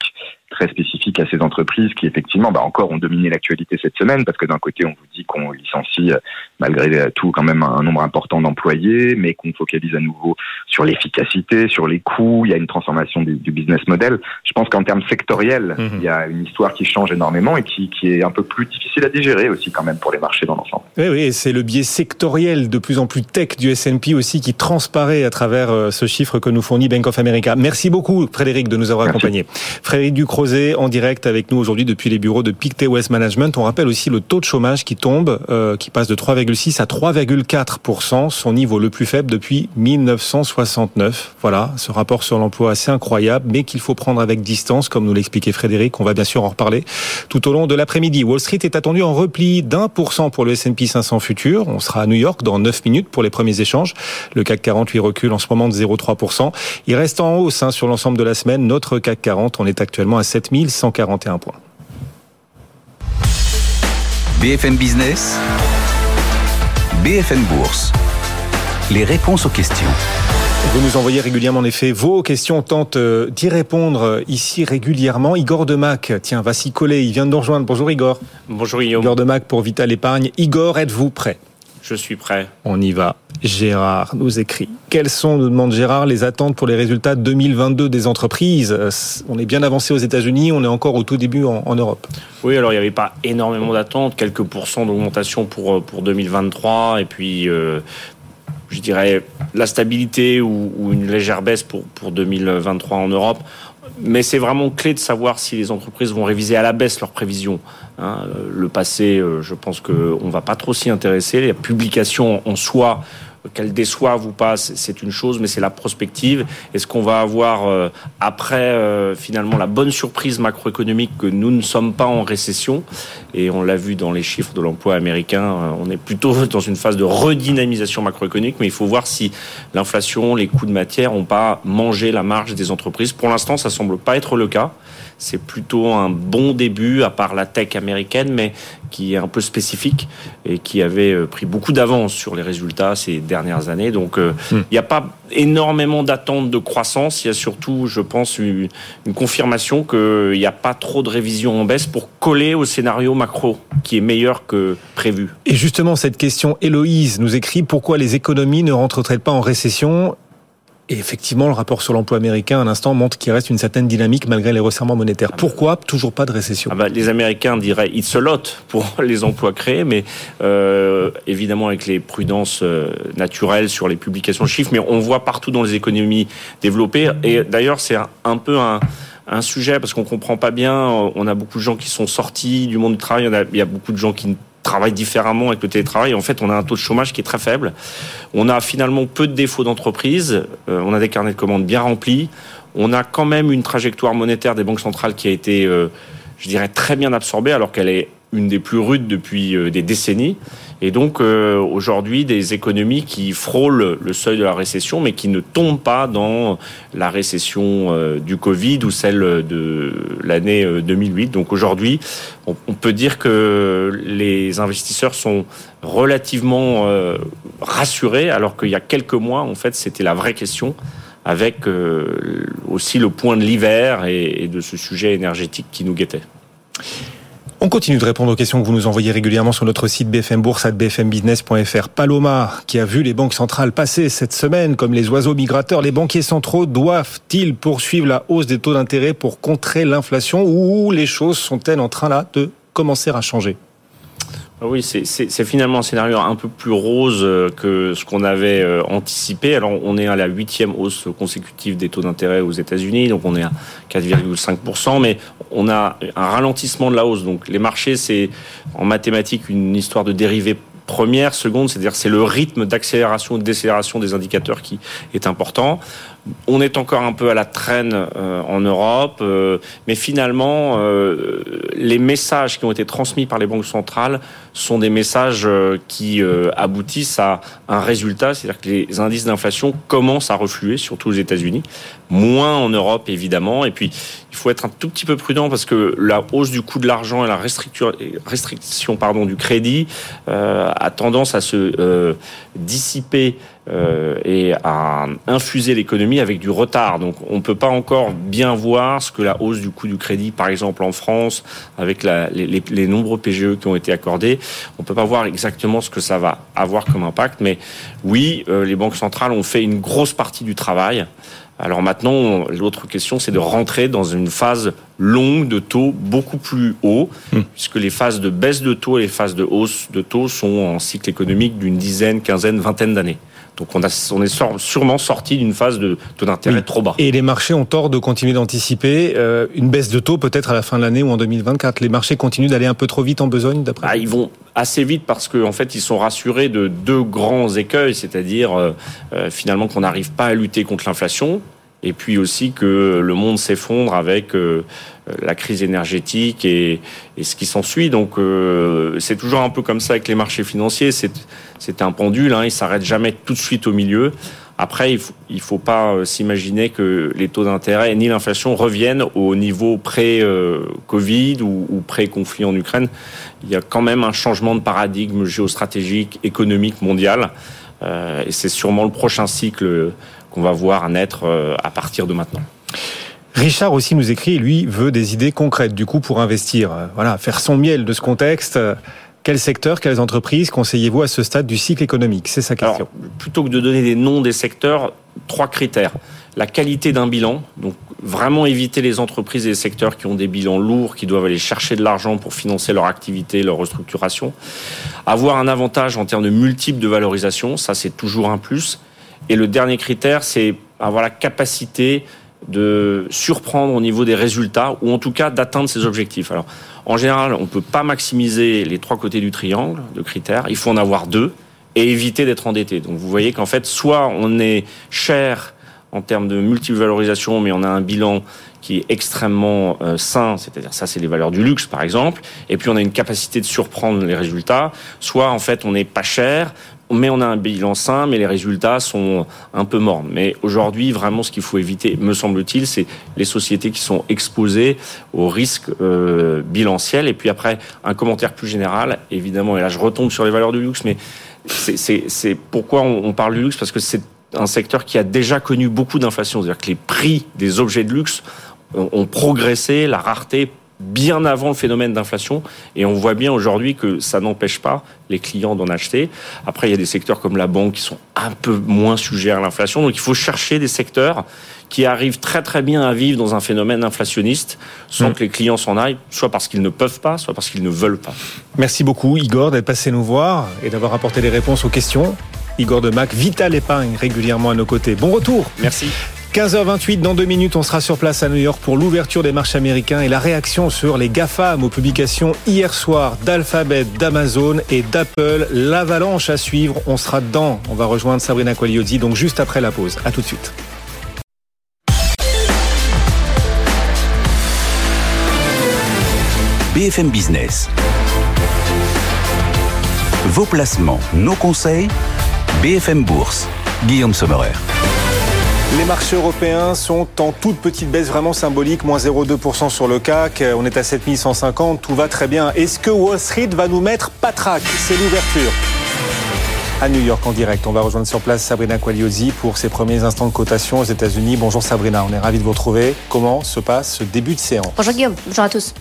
très spécifique à ces entreprises qui effectivement bah, encore ont dominé l'actualité cette semaine parce que d'un côté on vous dit qu'on licencie euh, malgré tout quand même un nombre important d'emplois employés, mais qu'on focalise à nouveau sur l'efficacité, sur les coûts. Il y a une transformation du, business model. Je pense qu'en termes sectoriels, mhm. il y a une histoire qui change énormément et qui, qui est un peu plus difficile à digérer aussi quand même pour les marchés dans l'ensemble.
Oui, oui, c'est le biais sectoriel de plus en plus tech du S&P aussi qui transparaît à travers euh, ce chiffre que nous fournit Bank of America. Merci beaucoup Frédéric de nous avoir accompagnés. Frédéric Ducrozet en direct avec nous aujourd'hui depuis les bureaux de Pictet West Management. On rappelle aussi le taux de chômage qui tombe, euh, qui passe de 3,6 à 3,4 son niveau le plus faible depuis 1969. Voilà, ce rapport sur l'emploi assez incroyable, mais qu'il faut prendre avec distance, comme nous l'expliquait Frédéric. On va bien sûr en reparler tout au long de l'après-midi. Wall Street est attendu en repli d'un pour cent pour le S&P 500 futur. On sera à New York dans 9 minutes pour les premiers échanges. Le CAC 40 lui recule en ce moment de 0,3% Il reste en hausse hein, sur l'ensemble de la semaine. Notre CAC 40, on est actuellement à 7141 points.
BFM Business, BFM Bourse. Les réponses aux questions.
Vous nous envoyez régulièrement en effet vos questions. On tente euh, d'y répondre euh, ici régulièrement. Igor Demac, tiens, va s'y coller. Il vient de nous rejoindre. Bonjour Igor.
Bonjour Guillaume.
Igor Demac pour Vital Épargne. Igor, êtes-vous prêt?
Je suis prêt.
On y va. Gérard nous écrit. Quelles sont, nous demande Gérard, les attentes pour les résultats 2022 des entreprises? Euh, On est bien avancé aux États-Unis, on est encore au tout début en, Europe.
Oui, alors il n'y avait pas énormément d'attentes, quelques pourcents d'augmentation pour, euh, pour 2023, et puis euh, je dirais la stabilité ou, une légère baisse pour, pour 2023 en Europe. Mais c'est vraiment clé de savoir si les entreprises vont réviser à la baisse leurs prévisions. Hein. le passé, je pense qu'on ne va pas trop s'y intéresser. La publication en soi qu'elle déçoive ou pas, c'est une chose, mais c'est la prospective. Est-ce qu'on va avoir euh, après euh, finalement la bonne surprise macroéconomique que nous ne sommes pas en récession Et on l'a vu dans les chiffres de l'emploi américain, euh, on est plutôt dans une phase de redynamisation macroéconomique, mais il faut voir si l'inflation, les coûts de matière n'ont pas mangé la marge des entreprises. Pour l'instant, ça semble pas être le cas c'est plutôt un bon début, à part la tech américaine, mais qui est un peu spécifique et qui avait euh, pris beaucoup d'avance sur les résultats dernières années. Donc, euh, hmm. il n'y a pas énormément d'attentes de croissance. Il y a surtout, je pense, une, confirmation qu'il n'y a pas trop de révision en baisse pour coller au scénario macro qui est meilleur que prévu.
Et justement, cette question, Héloïse nous écrit pourquoi les économies ne rentrent-elles pas en récession? Et effectivement, le rapport sur l'emploi américain, à l'instant, montre qu'il reste une certaine dynamique malgré les resserrements monétaires. Pourquoi toujours pas de récession?
Ah bah, Les Américains diraient it's a lot pour les emplois créés, mais euh, évidemment avec les prudences euh, naturelles sur les publications de chiffres, mais on voit partout dans les économies développées. Et d'ailleurs, c'est un, peu un sujet parce qu'on comprend pas bien. On a beaucoup de gens qui sont sortis du monde du travail. il y a beaucoup de gens qui travaillent différemment avec le télétravail. En fait, on a un taux de chômage qui est très faible. On a finalement peu de défauts d'entreprise. Euh, on a des carnets de commandes bien remplis. On a quand même une trajectoire monétaire des banques centrales qui a été, euh, je dirais, très bien absorbée, alors qu'elle est une des plus rudes depuis euh, des décennies. Et donc euh, aujourd'hui, des économies qui frôlent le seuil de la récession, mais qui ne tombent pas dans la récession euh, du Covid ou celle de l'année 2008. Donc aujourd'hui, on, peut dire que les investisseurs sont relativement rassurés, alors qu'il y a quelques mois, en fait, c'était la vraie question avec aussi le point de l'hiver et de ce sujet énergétique qui nous guettait.
On continue de répondre aux questions que vous nous envoyez régulièrement sur notre site BFM Bourse. Paloma, qui a vu les banques centrales passer cette semaine comme les oiseaux migrateurs, les banquiers centraux doivent-ils poursuivre la hausse des taux d'intérêt pour contrer l'inflation ou les choses sont-elles en train là de commencer à changer?
Oui, c'est finalement un scénario un peu plus rose euh, que ce qu'on avait euh, anticipé. Alors, on est à la huitième hausse consécutive des taux d'intérêt aux États-Unis, donc on est à 4,5%, mais on a un ralentissement de la hausse. Donc, les marchés, c'est en mathématiques une histoire de dérivés première, seconde, c'est-à-dire c'est le rythme d'accélération ou de décélération des indicateurs qui est important. On est encore un peu à la traîne euh, en Europe, euh, mais finalement, euh, les messages qui ont été transmis par les banques centrales sont des messages qui aboutissent à un résultat, c'est-à-dire que les indices d'inflation commencent à refluer, surtout aux États-Unis, moins en Europe évidemment, et puis il faut être un tout petit peu prudent parce que la hausse du coût de l'argent et la restriction, pardon, du crédit a tendance à se dissiper et à infuser l'économie avec du retard. Donc on ne peut pas encore bien voir ce que la hausse du coût du crédit, par exemple en France, avec la, les, les, nombreux PGE qui ont été accordés, on ne peut pas voir exactement ce que ça va avoir comme impact. Mais oui, les banques centrales ont fait une grosse partie du travail. Alors maintenant, l'autre question, c'est de rentrer dans une phase longue de taux beaucoup plus haut, hmm. puisque les phases de baisse de taux et les phases de hausse de taux sont en cycle économique d'une dizaine, quinzaine, vingtaine d'années. Donc on, a, on est sûrement sorti d'une phase de taux d'intérêt trop bas.
Et les marchés ont tort de continuer d'anticiper euh, une baisse de taux peut-être à la fin de l'année ou en 2024. Les marchés continuent d'aller un peu trop vite en besogne d'après
ah, Ils vont assez vite parce qu'en en fait ils sont rassurés de deux grands écueils, c'est-à-dire euh, euh, finalement qu'on n'arrive pas à lutter contre l'inflation et puis aussi que le monde s'effondre avec euh, la crise énergétique et, ce qui s'ensuit. Donc euh, c'est toujours un peu comme ça avec les marchés financiers. C'est un pendule, hein, il s'arrête jamais tout de suite au milieu. Après, il faut, faut pas euh, s'imaginer que les taux d'intérêt ni l'inflation reviennent au niveau pré-Covid ou, pré-conflit en Ukraine. Il y a quand même un changement de paradigme géostratégique, économique, mondial. Euh, et c'est sûrement le prochain cycle qu'on va voir naître euh, à partir de maintenant.
Richard aussi nous écrit, lui veut des idées concrètes du coup pour investir. Euh, voilà, faire son miel de ce contexte. Quel secteur, quelles entreprises conseillez-vous à ce stade du cycle économique? C'est sa question.
plutôt que de donner des noms des secteurs, trois critères. La qualité d'un bilan, donc vraiment éviter les entreprises et les secteurs qui ont des bilans lourds, qui doivent aller chercher de l'argent pour financer leur activité, leur restructuration. Avoir un avantage en termes de multiples de valorisation, ça c'est toujours un plus. Et le dernier critère, c'est avoir la capacité de surprendre au niveau des résultats ou en tout cas d'atteindre ses objectifs. Alors, en général, on ne peut pas maximiser les trois côtés du triangle de critères. Il faut en avoir deux et éviter d'être endetté. Donc, vous voyez qu'en fait, soit on est cher en termes de multivalorisation, mais on a un bilan qui est extrêmement euh, sain, c'est-à-dire ça c'est les valeurs du luxe par exemple, et puis on a une capacité de surprendre les résultats, soit en fait on n'est pas cher, mais on a un bilan sain, mais les résultats sont un peu morts. Mais aujourd'hui, vraiment, ce qu'il faut éviter, me semble-t-il, c'est les sociétés qui sont exposées aux risques euh, bilanciels. Et puis après, un commentaire plus général, évidemment, et là je retombe sur les valeurs du luxe, mais c'est pourquoi on, on parle du luxe, parce que c'est un secteur qui a déjà connu beaucoup d'inflation. C'est-à-dire que les prix des objets de luxe ont progressé, la rareté bien avant le phénomène d'inflation. Et on voit bien aujourd'hui que ça n'empêche pas les clients d'en acheter. Après, il y a des secteurs comme la banque qui sont un peu moins sujets à l'inflation. Donc il faut chercher des secteurs qui arrivent très très bien à vivre dans un phénomène inflationniste sans mm. que les clients s'en aillent, soit parce qu'ils ne peuvent pas, soit parce qu'ils ne veulent pas.
Merci beaucoup Igor d'être passé nous voir et d'avoir apporté des réponses aux questions. Igor de Mac, Vital Épargne régulièrement à nos côtés. Bon retour.
Merci.
15h28, dans deux minutes, on sera sur place à New York pour l'ouverture des marchés américains et la réaction sur les GAFAM aux publications hier soir d'Alphabet, d'Amazon et d'Apple. L'avalanche à suivre, on sera dedans. On va rejoindre Sabrina Quagliozzi, donc juste après la pause. À tout de suite.
BFM Business. Vos placements, nos conseils, BFM Bourse. Guillaume Sommerer.
Les marchés européens sont en toute petite baisse vraiment symbolique, moins 0,2% sur le CAC, on est à 7150, tout va très bien. Est-ce que Wall Street va nous mettre patraque? C'est l'ouverture. À New York en direct, on va rejoindre sur place Sabrina Quagliosi pour ses premiers instants de cotation aux États-Unis. Bonjour Sabrina, on est ravi de vous retrouver. Comment se passe ce début de séance?
Bonjour Guillaume, bonjour à tous.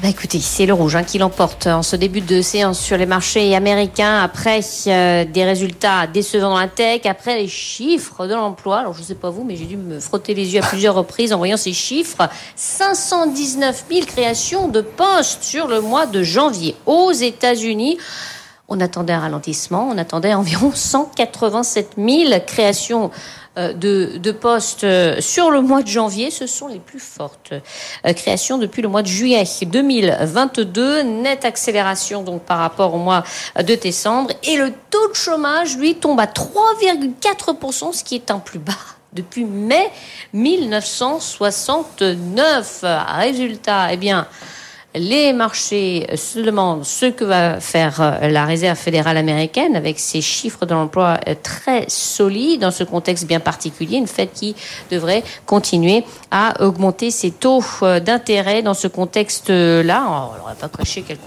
Eh ben, écoutez, c'est le rouge hein, qui l'emporte en ce début de séance sur les marchés américains après euh, des résultats décevants dans la tech, après les chiffres de l'emploi. Alors je ne sais pas vous, mais j'ai dû me frotter les yeux à plusieurs reprises en voyant ces chiffres. 519 000 créations de postes sur le mois de janvier aux États-Unis. On attendait un ralentissement, on attendait environ 187 000 créations euh, de, postes euh, sur le mois de janvier. Ce sont les plus fortes euh, créations depuis le mois de juillet 2022. Nette accélération donc par rapport au mois de décembre. Et le taux de chômage, lui, tombe à 3,4%, ce qui est un plus bas depuis mai 1969. Résultat, eh bien, les marchés se demandent ce que va faire euh, la Réserve fédérale américaine avec ses chiffres de l'emploi euh, très solides dans ce contexte bien particulier, une fête qui devrait continuer à augmenter ses taux euh, d'intérêt dans ce contexte-là. On va pas cacher qu'elle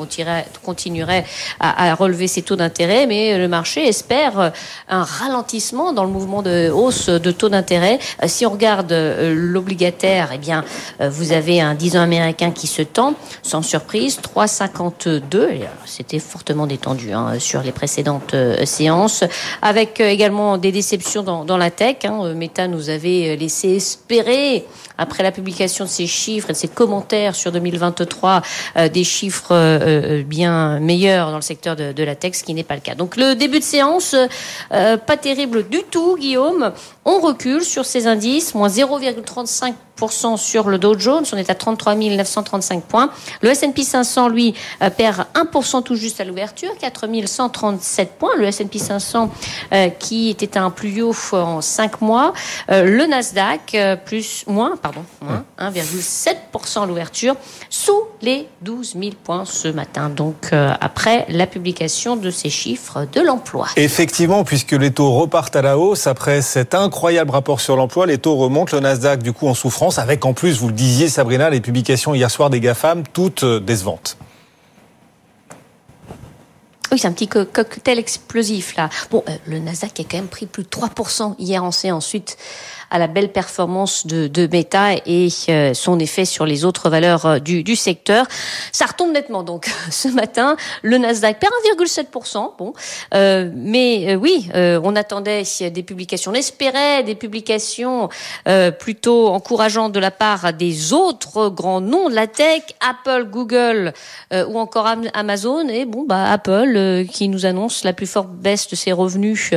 continuerait à, relever ses taux d'intérêt, mais le marché espère un ralentissement dans le mouvement de hausse de taux d'intérêt. Si on regarde l'obligataire, eh bien, vous avez un 10 ans américain qui se tend sans surprise, 3,52. C'était fortement détendu hein, sur les précédentes euh, séances, avec euh, également des déceptions dans, la tech. Hein. Meta nous avait laissé espérer après la publication de ces chiffres et de ces commentaires sur 2023, euh, des chiffres bien meilleurs dans le secteur de, de, la tech, ce qui n'est pas le cas. Donc le début de séance, pas terrible du tout, Guillaume. On recule sur ces indices, moins 0,35% sur le Dow Jones, on est à 33 935 points. Le S&P 500, lui, euh, perd 1% tout juste à l'ouverture, 4 137 points. Le S&P 500 euh, qui était un plus haut en 5 mois. Euh, le Nasdaq, plus, moins, pardon, moins 1,7% à l'ouverture, sous les 12 000 points ce matin. Donc, après la publication de ces chiffres de l'emploi.
Effectivement, puisque les taux repartent à la hausse, après cet incroyable rapport sur l'emploi, les taux remontent. Le Nasdaq, du coup, en souffrance avec en plus, vous le disiez Sabrina, les publications hier soir des GAFAM, toutes euh, décevantes.
Oui, c'est un petit cocktail explosif là. Bon, euh, le Nasdaq a quand même pris plus de 3% hier en séance. Ensuite, à la belle performance de, de Meta et euh, son effet sur les autres valeurs euh, du, du, secteur. Ça retombe nettement donc ce matin. Le Nasdaq perd 1,7%. Bon, euh, mais oui, on attendait des publications, on espérait des publications plutôt encourageantes de la part des autres grands noms de la tech, Apple, Google ou encore Amazon. Et bon, bah Apple qui nous annonce la plus forte baisse de ses revenus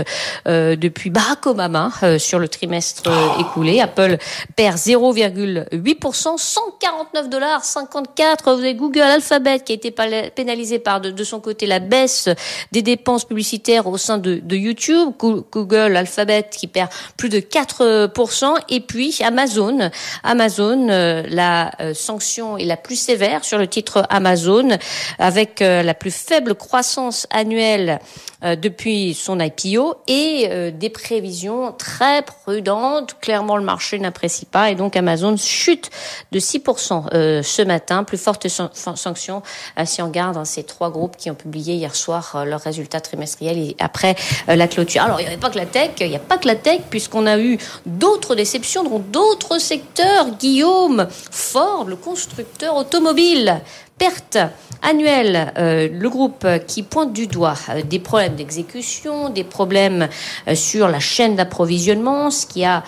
depuis Barack Obama sur le trimestre écoulé. Apple perd 0,8%, 149 dollars 54. Vous avez Google Alphabet qui a été pénalisé par de, son côté la baisse des dépenses publicitaires au sein de, de YouTube. Google Alphabet qui perd plus de 4%. Et puis Amazon. Amazon, euh, la euh, sanction est la plus sévère sur le titre Amazon avec euh, la plus faible croissance annuelle depuis son IPO et des prévisions très prudentes clairement le marché n'apprécie pas et donc Amazon chute de 6% euh, ce matin. Plus forte sanction euh, si on ces trois groupes qui ont publié hier soir euh, leurs résultats trimestriels et après la clôture. Alors il n'y avait pas que la tech, il n'y a pas que la tech puisqu'on a eu d'autres déceptions dans d'autres secteurs. Guillaume, Ford, le constructeur automobile, perte annuelle, euh, le groupe qui pointe du doigt euh, des problèmes d'exécution, des problèmes euh, sur la chaîne d'approvisionnement, ce qui a,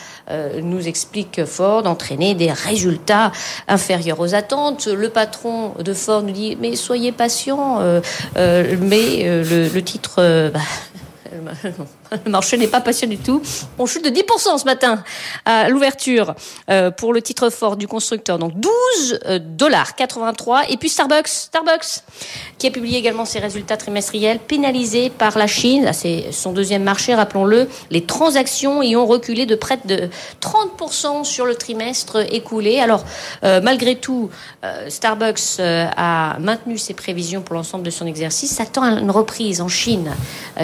nous explique Ford, entraîné des résultats inférieurs aux attentes. Le patron de Ford nous dit mais soyez patient, mais le, titre bah, le marché n'est pas patient du tout. On chute de 10% ce matin à l'ouverture euh, pour le titre fort du constructeur. Donc 12 euh, dollars 83. Et puis Starbucks, Starbucks, qui a publié également ses résultats trimestriels, pénalisé par la Chine. C'est son deuxième marché, rappelons-le. Les transactions y ont reculé de près de 30% sur le trimestre écoulé. Alors, euh, malgré tout, Starbucks a maintenu ses prévisions pour l'ensemble de son exercice, s'attend à une reprise en Chine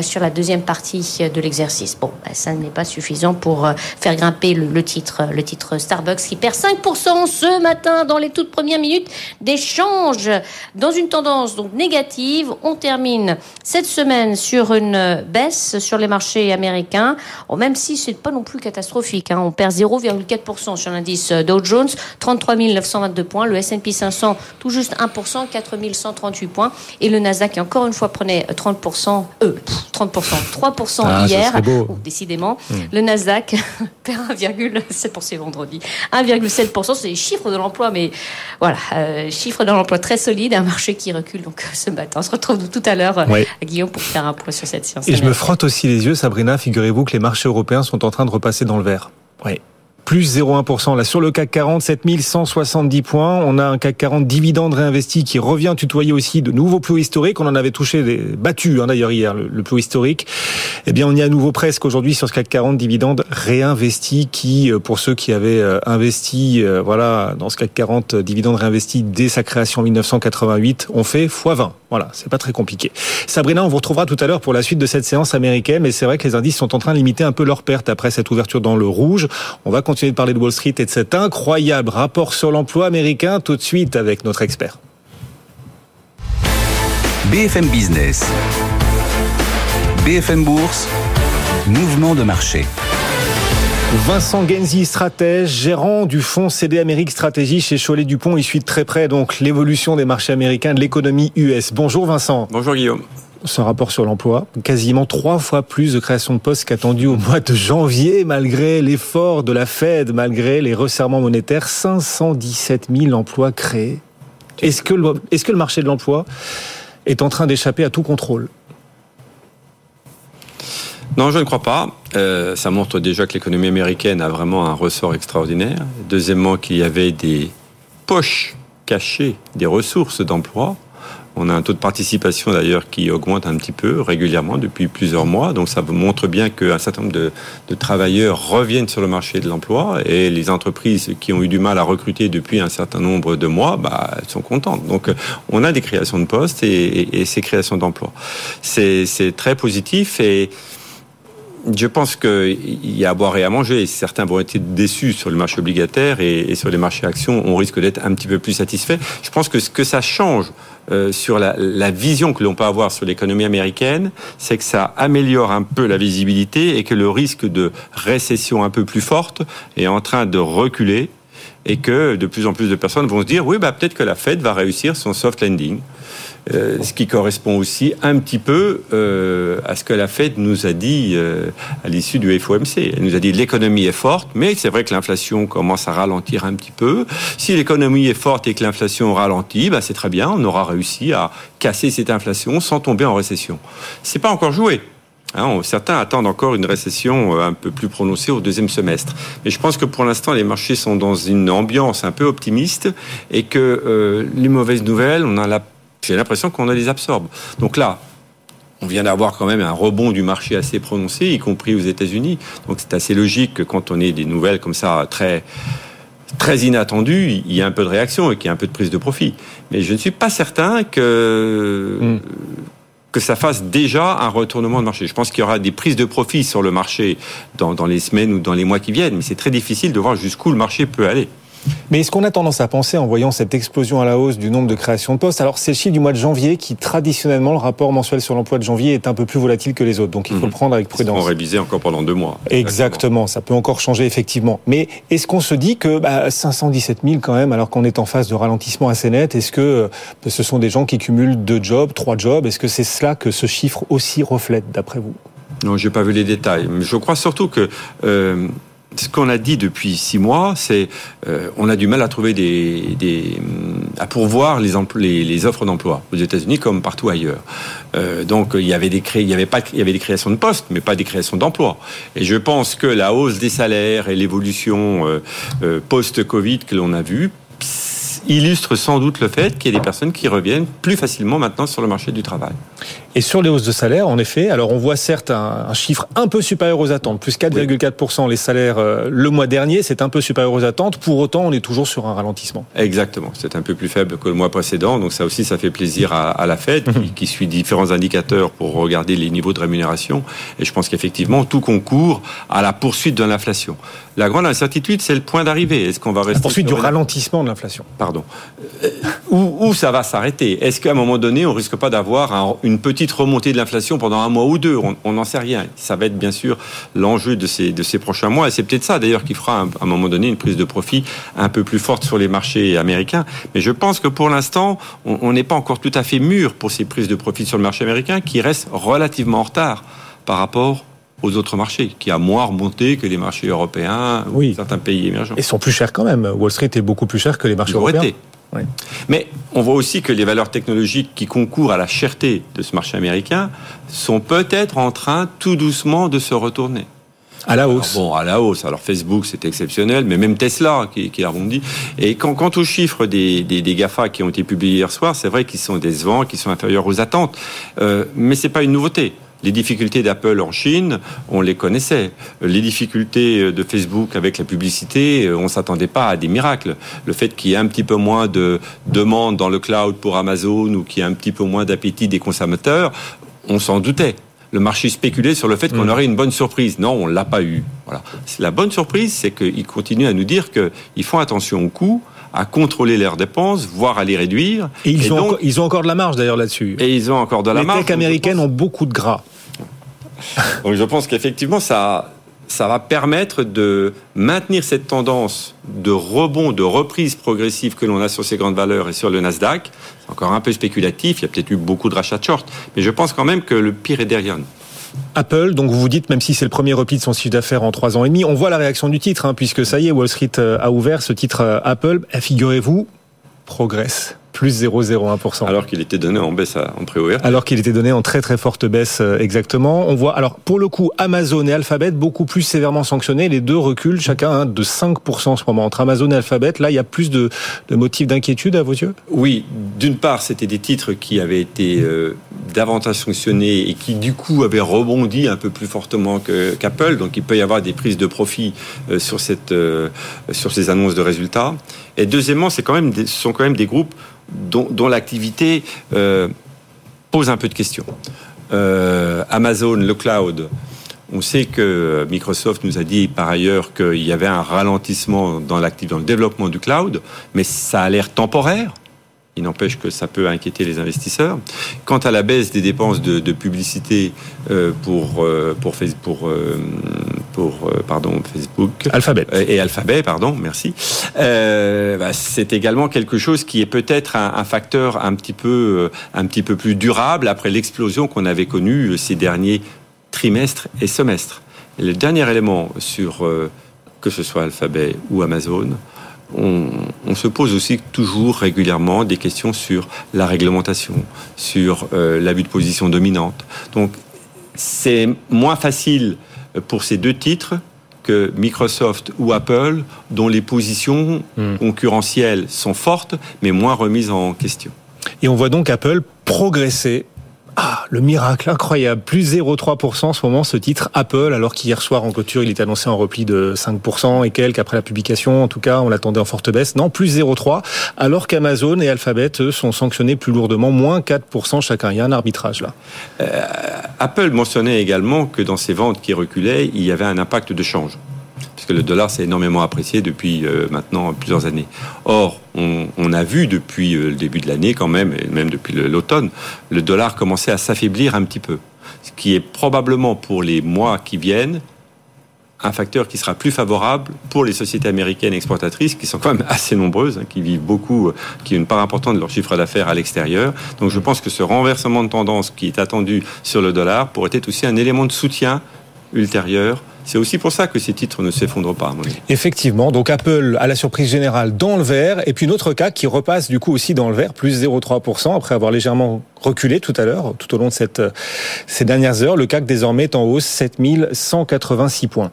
sur la deuxième partie de l'exercice. Bon, bah, ça n'est pas suffisant pour euh, faire grimper le, titre, le titre Starbucks qui perd 5% ce matin dans les toutes premières minutes d'échange dans une tendance donc négative. On termine cette semaine sur une baisse sur les marchés américains, oh, même si c'est pas non plus catastrophique. Hein. On perd 0,4% sur l'indice Dow Jones, 33 922 points. Le S&P 500 tout juste 1%, 4 138 points. Et le Nasdaq qui encore une fois prenait 30%, euh, 30%, 3% ah, hier. décidément, hmm. le Nasdaq perd 1,7 pour ces vendredis. 1,7%, c'est les chiffres de l'emploi, mais voilà, euh, chiffres de l'emploi très solide, un marché qui recule donc ce matin. On se retrouve tout à l'heure, euh, Guillaume, pour faire un point sur cette science.
Et je me frotte aussi les yeux, Sabrina. Figurez-vous que les marchés européens sont en train de repasser dans le vert. Oui plus 0,1%. Là, sur le CAC 40, 7170 points. On a un CAC 40 dividende réinvesti qui revient tutoyer aussi de nouveaux plus historiques. On en avait touché des battus, hein, d'ailleurs, hier, le, plus historique. Eh bien, on y est à nouveau presque aujourd'hui sur ce CAC 40 dividendes réinvestis qui, euh, pour ceux qui avaient euh, investi, euh, voilà, dans ce CAC 40 dividendes réinvestis dès sa création en 1988, ont fait x20. Voilà, c'est pas très compliqué. Sabrina, on vous retrouvera tout à l'heure pour la suite de cette séance américaine, mais c'est vrai que les indices sont en train de limiter un peu leurs pertes après cette ouverture dans le rouge. On va continuer de parler de Wall Street et de cet incroyable rapport sur l'emploi américain tout de suite avec notre expert.
BFM Business. BFM Bourse. Mouvement de marché.
Vincent Genzi, stratège, gérant du fonds CD Amérique Stratégie chez Cholet Dupont. Il suit de très près donc l'évolution des marchés américains, de l'économie US. Bonjour Vincent.
Bonjour Guillaume.
Ce rapport sur l'emploi, quasiment trois fois plus de création de postes qu'attendu au mois de janvier, malgré l'effort de la Fed, malgré les resserrements monétaires, 517 000 emplois créés. Est-ce que, le, est-ce que le marché de l'emploi est en train d'échapper à tout contrôle?
Non, je ne crois pas. Euh, ça montre déjà que l'économie américaine a vraiment un ressort extraordinaire. Deuxièmement, qu'il y avait des poches cachées, des ressources d'emploi. On a un taux de participation d'ailleurs qui augmente un petit peu régulièrement depuis plusieurs mois. Donc ça montre bien qu'un certain nombre de, de, travailleurs reviennent sur le marché de l'emploi et les entreprises qui ont eu du mal à recruter depuis un certain nombre de mois bah, sont contentes. Donc on a des créations de postes et, et, et ces créations d'emplois. C'est très positif et je pense qu'il y a à boire et à manger. Certains vont être déçus sur le marché obligataire et, sur les marchés actions, on risque d'être un petit peu plus satisfait. Je pense que ce que ça change euh, sur la, la, vision que l'on peut avoir sur l'économie américaine, c'est que ça améliore un peu la visibilité et que le risque de récession un peu plus forte est en train de reculer et que de plus en plus de personnes vont se dire oui, bah, peut-être que la Fed va réussir son soft landing. Euh, ce qui correspond aussi un petit peu euh, à ce que la Fed nous a dit euh, à l'issue du FOMC. Elle nous a dit l'économie est forte, mais c'est vrai que l'inflation commence à ralentir un petit peu. Si l'économie est forte et que l'inflation ralentit, bah, c'est très bien, on aura réussi à casser cette inflation sans tomber en récession. C'est pas encore joué. Hein, certains attendent encore une récession un peu plus prononcée au deuxième semestre. Mais je pense que pour l'instant, les marchés sont dans une ambiance un peu optimiste et que euh, les mauvaises nouvelles, on a la j'ai l'impression qu'on les absorbe. Donc là, on vient d'avoir quand même un rebond du marché assez prononcé, y compris aux États-Unis. Donc c'est assez logique que quand on ait des nouvelles comme ça très très inattendues, il y a un peu de réaction et qu'il y a un peu de prise de profit. Mais je ne suis pas certain que mm. Que ça fasse déjà un retournement de marché. Je pense qu'il y aura des prises de profit sur le marché dans, les semaines ou dans les mois qui viennent, mais c'est très difficile de voir jusqu'où le marché peut aller.
Mais est-ce qu'on a tendance à penser, en voyant cette explosion à la hausse du nombre de créations de postes, alors c'est le chiffre du mois de janvier qui, traditionnellement, le rapport mensuel sur l'emploi de janvier est un peu plus volatile que les autres, donc il faut mmh. le prendre avec prudence.
On révisé encore pendant deux mois.
Exactement. Exactement, ça peut encore changer effectivement. Mais est-ce qu'on se dit que bah, 517 000 quand même, alors qu'on est en phase de ralentissement assez net, est-ce que euh, ce sont des gens qui cumulent deux jobs, trois jobs? Est-ce que c'est cela que ce chiffre aussi reflète, d'après vous?
Non, j'ai pas vu les détails, mais je crois surtout que euh, ce qu'on a dit depuis six mois, c'est euh, on a du mal à trouver des, des à pourvoir les, les, les offres d'emploi aux États-Unis comme partout ailleurs. Euh, donc il y avait des il y avait pas il y avait des créations de postes, mais pas des créations d'emplois. Et je pense que la hausse des salaires et l'évolution euh, euh post-Covid que l'on a vue illustre sans doute le fait qu'il y a des personnes qui reviennent plus facilement maintenant sur le marché du travail.
Et sur les hausses de salaire, en effet, alors on voit certes un, un chiffre un peu supérieur aux attentes, plus 4,4% oui. les salaires euh, le mois dernier, c'est un peu supérieur aux attentes. Pour autant, on est toujours sur un ralentissement.
Exactement, c'est un peu plus faible que le mois précédent, donc ça aussi, ça fait plaisir à, à la Fed qui, qui, suit différents indicateurs pour regarder les niveaux de rémunération. Et je pense qu'effectivement, tout concourt à la poursuite de l'inflation. La grande incertitude, c'est le point d'arrivée. Est-ce qu'on va rester
la poursuite du ralentissement de l'inflation
Pardon. Euh, où, où ça va s'arrêter? Est-ce qu'à un moment donné, on risque pas d'avoir un, une petite remontée de l'inflation pendant un mois ou deux On n'en sait rien. Ça va être bien sûr l'enjeu de ces, de ces prochains mois. Et c'est peut-être ça d'ailleurs qui fera à un moment donné une prise de profit un peu plus forte sur les marchés américains. Mais je pense que pour l'instant, on n'est pas encore tout à fait mûr pour ces prises de profit sur le marché américain qui restent relativement en retard par rapport aux autres marchés, qui a moins remonté que les marchés européens
oui.
certains pays émergents.
Ils sont plus chers quand même. Wall Street est beaucoup plus cher que les marchés européens.
Été. Mais on voit aussi que les valeurs technologiques qui concourent à la cherté de ce marché américain sont peut-être en train tout doucement de se retourner.
À la hausse.
Alors bon, à la hausse. Alors Facebook, c'est exceptionnel, mais même Tesla qui, qui a rebondi. Et quand, quant aux chiffres des, des, des, GAFA qui ont été publiés hier soir, c'est vrai qu'ils sont décevants, qu'ils sont inférieurs aux attentes. Euh, mais c'est pas une nouveauté. Les difficultés d'Apple en Chine, on les connaissait. Les difficultés de Facebook avec la publicité, on s'attendait pas à des miracles. Le fait qu'il y ait un petit peu moins de demandes dans le cloud pour Amazon ou qu'il y ait un petit peu moins d'appétit des consommateurs, on s'en doutait le marché spéculait sur le fait qu'on mm. aurait une bonne surprise. Non, on l'a pas eu. Voilà. La bonne surprise, c'est qu'ils continuent à nous dire qu'ils font attention aux coûts, à contrôler leurs dépenses, voire à les réduire.
Et ils, ont, encore, ils ont encore de la marge d'ailleurs là-dessus.
Et ils ont encore de la marge.
Les tech américaines ont beaucoup de gras.
Donc je pense qu'effectivement, ça, ça va permettre de maintenir cette tendance de rebond, de reprise progressive que l'on a sur ces grandes valeurs et sur le Nasdaq. C'est encore un peu spéculatif, il y a peut-être eu beaucoup de rachats de short, mais je pense quand même que le pire est derrière nous.
Apple, donc vous vous dites, même si c'est le premier repli de son chiffre d'affaires en trois ans et demi, on voit la réaction du titre, hein, puisque ça y est, Wall Street euh, a ouvert ce titre euh, Apple. Figurez-vous, progresse plus 0,01%.
Alors qu'il était donné en baisse en préouvert.
Alors qu'il était donné en très très forte baisse euh, exactement. On voit alors pour le coup Amazon et Alphabet beaucoup plus sévèrement sanctionnés. Les deux reculent chacun hein, de 5% en ce moment entre Amazon et Alphabet. Là, il y a plus de, de motifs d'inquiétude à vos yeux?
Oui, d'une part, c'était des titres qui avaient été euh, davantage sanctionnés et qui du coup avaient rebondi un peu plus fortement qu'Apple. Donc il peut y avoir des prises de profit euh, sur cette sur ces annonces de résultats. Et deuxièmement, c'est quand même ce sont quand même des groupes dont, l'activité euh, pose un peu de questions. Euh, Amazon, le cloud, on sait que Microsoft nous a dit par ailleurs qu'il y avait un ralentissement dans, dans le développement du cloud, mais ça a l'air temporaire. Il n'empêche que ça peut inquiéter les investisseurs. Quant à la baisse des dépenses de, publicité euh, pour pour pour pour pardon Facebook
Alphabet
et Alphabet pardon merci bah, c'est également quelque chose qui est peut-être un, facteur un petit peu un petit peu plus durable après l'explosion qu'on avait connue ces derniers trimestres et semestres. le dernier élément sur que ce soit Alphabet ou Amazon on, se pose aussi toujours régulièrement des questions sur la réglementation, sur euh, l'abus de position dominante. Donc c'est moins facile pour ces deux titres que Microsoft ou Apple, dont les positions hmm. concurrentielles sont fortes, mais moins remises en question.
Et on voit donc Apple progresser ah, le miracle incroyable, plus 0,3% en ce moment ce titre Apple, alors qu'hier soir en clôture il est annoncé en repli de 5% et quelques après la publication, en tout cas on l'attendait en forte baisse, non, plus 0,3%, alors qu'Amazon et Alphabet eux, sont sanctionnés plus lourdement, moins 4% chacun, il y a un arbitrage là.
Euh, Apple mentionnait également que dans ses ventes qui reculaient, il y avait un impact de change que le dollar s'est énormément apprécié depuis euh, maintenant plusieurs années. Or, on, a vu depuis euh, le début de l'année quand même, et même depuis l'automne, le dollar commencer à s'affaiblir un petit peu. Ce qui est probablement pour les mois qui viennent un facteur qui sera plus favorable pour les sociétés américaines exportatrices, qui sont quand même assez nombreuses, hein, qui vivent beaucoup, euh, qui ont une part importante de leur chiffre d'affaires à l'extérieur. Donc je pense que ce renversement de tendance qui est attendu sur le dollar pourrait être aussi un élément de soutien ultérieur c'est aussi pour ça que ces titres ne s'effondrent pas.
Effectivement. Donc Apple, à la surprise générale, dans le vert. Et puis notre cas qui repasse du coup aussi dans le vert, plus 0,3%, après avoir légèrement reculé tout à l'heure, tout au long de cette, ces dernières heures. Le CAC désormais est en hausse, 7186 points.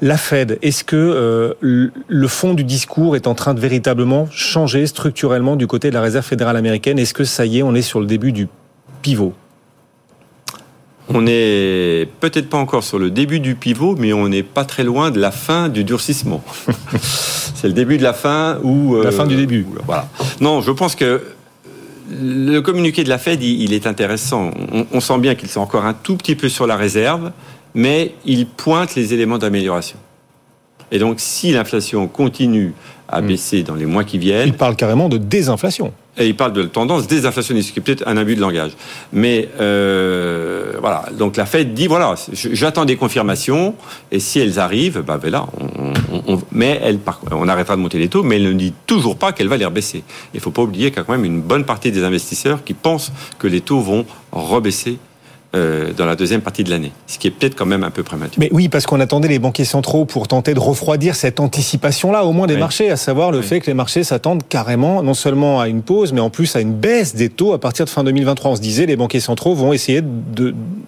La Fed, est-ce que euh, le fond du discours est en train de véritablement changer structurellement du côté de la Réserve fédérale américaine? Est-ce que ça y est, on est sur le début du pivot?
On n'est peut-être pas encore sur le début du pivot, mais on n'est pas très loin de la fin du durcissement. c'est le début de la fin ou
la fin du début.
Voilà. Non, je pense que le communiqué de la Fed, il, est intéressant. On, sent bien qu'ils sont encore un tout petit peu sur la réserve, mais il pointe les éléments d'amélioration. Et donc, si l'inflation continue à hmm. baisser dans les mois qui viennent.
Il parle carrément de désinflation.
Et il parle de tendance désinflationniste, ce qui est peut-être un abus de langage. Mais euh, voilà, donc la Fed dit voilà, j'attends des confirmations, et si elles arrivent, bah voilà, on, mais elle, on arrêtera de monter les taux, mais elle ne dit toujours pas qu'elle va les rebaisser. Il ne faut pas oublier qu'il y a quand même une bonne partie des investisseurs qui pensent que les taux vont rebaisser euh, dans la deuxième partie de l'année, ce qui est peut-être quand même un peu prématuré.
Mais oui, parce qu'on attendait les banquiers centraux pour tenter de refroidir cette anticipation-là, au moins des marchés, à savoir le fait que les marchés s'attendent carrément non seulement à une pause, mais en plus à une baisse des taux à partir de fin 2023. On se disait, les banquiers centraux vont essayer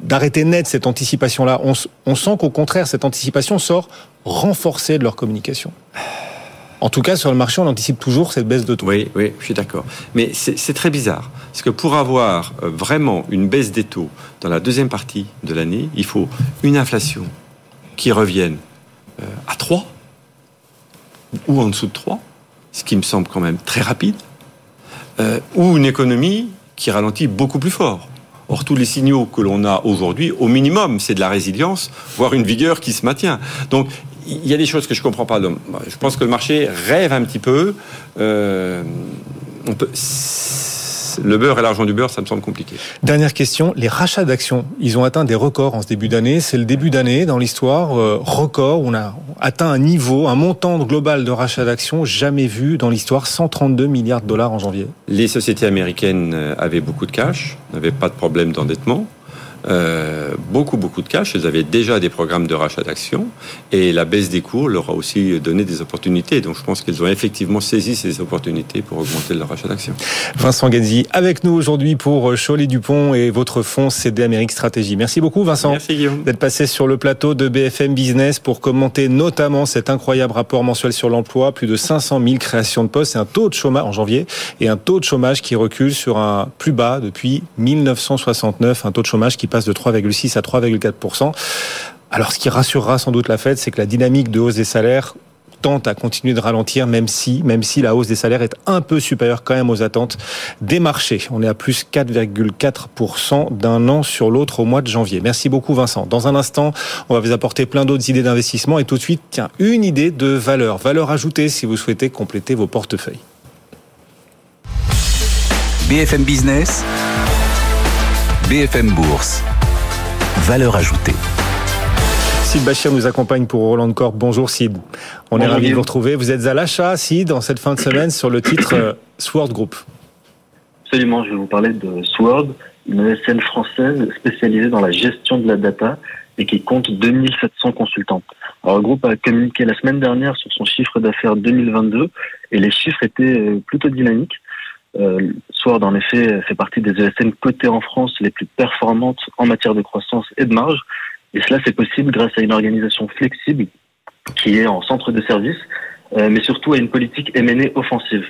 d'arrêter net cette anticipation-là. On, on sent qu'au contraire, cette anticipation sort renforcée de leur communication En tout cas, sur le marché, on anticipe toujours cette baisse de taux.
Oui, oui, je suis d'accord. Mais c'est très bizarre. Parce que pour avoir euh, vraiment une baisse des taux dans la deuxième partie de l'année, il faut une inflation qui revienne euh, à 3 ou en dessous de 3, ce qui me semble quand même très rapide, euh, ou une économie qui ralentit beaucoup plus fort. Or, tous les signaux que l'on a aujourd'hui, au minimum, c'est de la résilience, voire une vigueur qui se maintient. Donc, il y a des choses que je ne comprends pas. Je pense que le marché rêve un petit peu. Euh, on peut le beurre et l'argent du beurre, ça me semble compliqué.
Dernière question, les rachats d'actions, ils ont atteint des records en ce début d'année. C'est le début d'année dans l'histoire, euh, record, on a atteint un niveau, un montant global de rachats d'actions jamais vu dans l'histoire, 132 milliards de dollars en janvier.
Les sociétés américaines euh, avaient beaucoup de cash, n'avaient pas de problème d'endettement. Euh, beaucoup, beaucoup de cash. Ils avaient déjà des programmes de rachat d'actions et la baisse des cours leur a aussi donné des opportunités. Donc, je pense qu'ils ont effectivement saisi ces opportunités pour augmenter leur rachat d'actions.
Vincent Genzi, avec nous aujourd'hui pour Cholet Dupont et votre fonds CD Amérique Stratégie. Merci beaucoup, Vincent.
Merci, D'être
passé sur le plateau de BFM Business pour commenter notamment cet incroyable rapport mensuel sur l'emploi. Plus de 500 000 créations de postes et un taux de chômage en janvier et un taux de chômage qui recule sur un plus bas depuis 1969. Un taux de chômage qui passe de 3,6 à 3,4 Alors, ce qui rassurera sans doute la Fed, c'est que la dynamique de hausse des salaires tente à continuer de ralentir, même si, même si la hausse des salaires est un peu supérieure quand même aux attentes des marchés. On est à plus 4,4% d'un an sur l'autre au mois de janvier. Merci beaucoup Vincent. Dans un instant, on va vous apporter plein d'autres idées d'investissement et tout de suite, tiens, une idée de valeur, valeur ajoutée si vous souhaitez compléter vos portefeuilles.
BFM Business, BFM Bourse. Valeur ajoutée.
Sid Bachir nous accompagne pour Roland Corp. Bonjour Sid. On est ravi de vous retrouver. Vous êtes à l'achat, Sid, en cette fin de semaine sur le titre euh, Sword Group.
Absolument, je vais vous parler de Sword, une ESN française spécialisée dans la gestion de la data et qui compte 2700 consultants. Alors, le groupe a communiqué la semaine dernière sur son chiffre d'affaires 2022 et les chiffres étaient euh, plutôt dynamiques. Euh, Sword, en effet, fait partie des ESN cotées en France les plus performantes en matière de croissance et de marge. Et cela, c'est possible grâce à une organisation flexible qui est en centre de service, euh, mais surtout à une politique M&A offensive.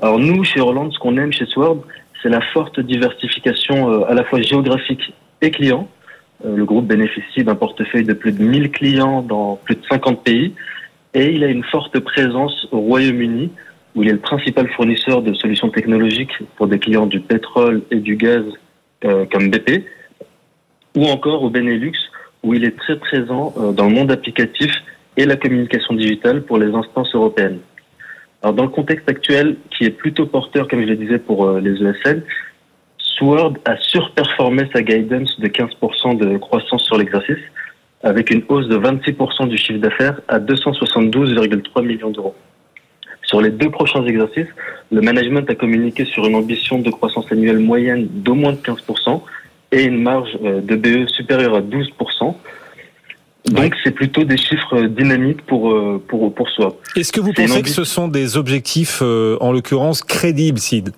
Alors nous, chez Roland, ce qu'on aime chez Sword, c'est la forte diversification euh, à la fois géographique et client. le groupe bénéficie d'un portefeuille de plus de 1000 clients dans plus de 50 pays et il a une forte présence au Royaume-Uni où il est le principal fournisseur de solutions technologiques pour des clients du pétrole et du gaz euh, comme BP, ou encore au Benelux, où il est très présent euh, dans le monde applicatif et la communication digitale pour les instances européennes. Alors dans le contexte actuel, qui est plutôt porteur, comme je le disais, pour euh, les ESL, Sword a surperformé sa guidance de 15% de croissance sur l'exercice, avec une hausse de 26% du chiffre d'affaires à 272,3 millions d'euros. Sur les deux prochains exercices, le management a communiqué sur une ambition de croissance annuelle moyenne d'au moins de 15% et une marge euh, de BE supérieure à 12%. Donc c'est plutôt des chiffres dynamiques pour euh, pour pour soi.
Est-ce que vous pensez que ce sont des objectifs euh, en l'occurrence crédibles, Sid?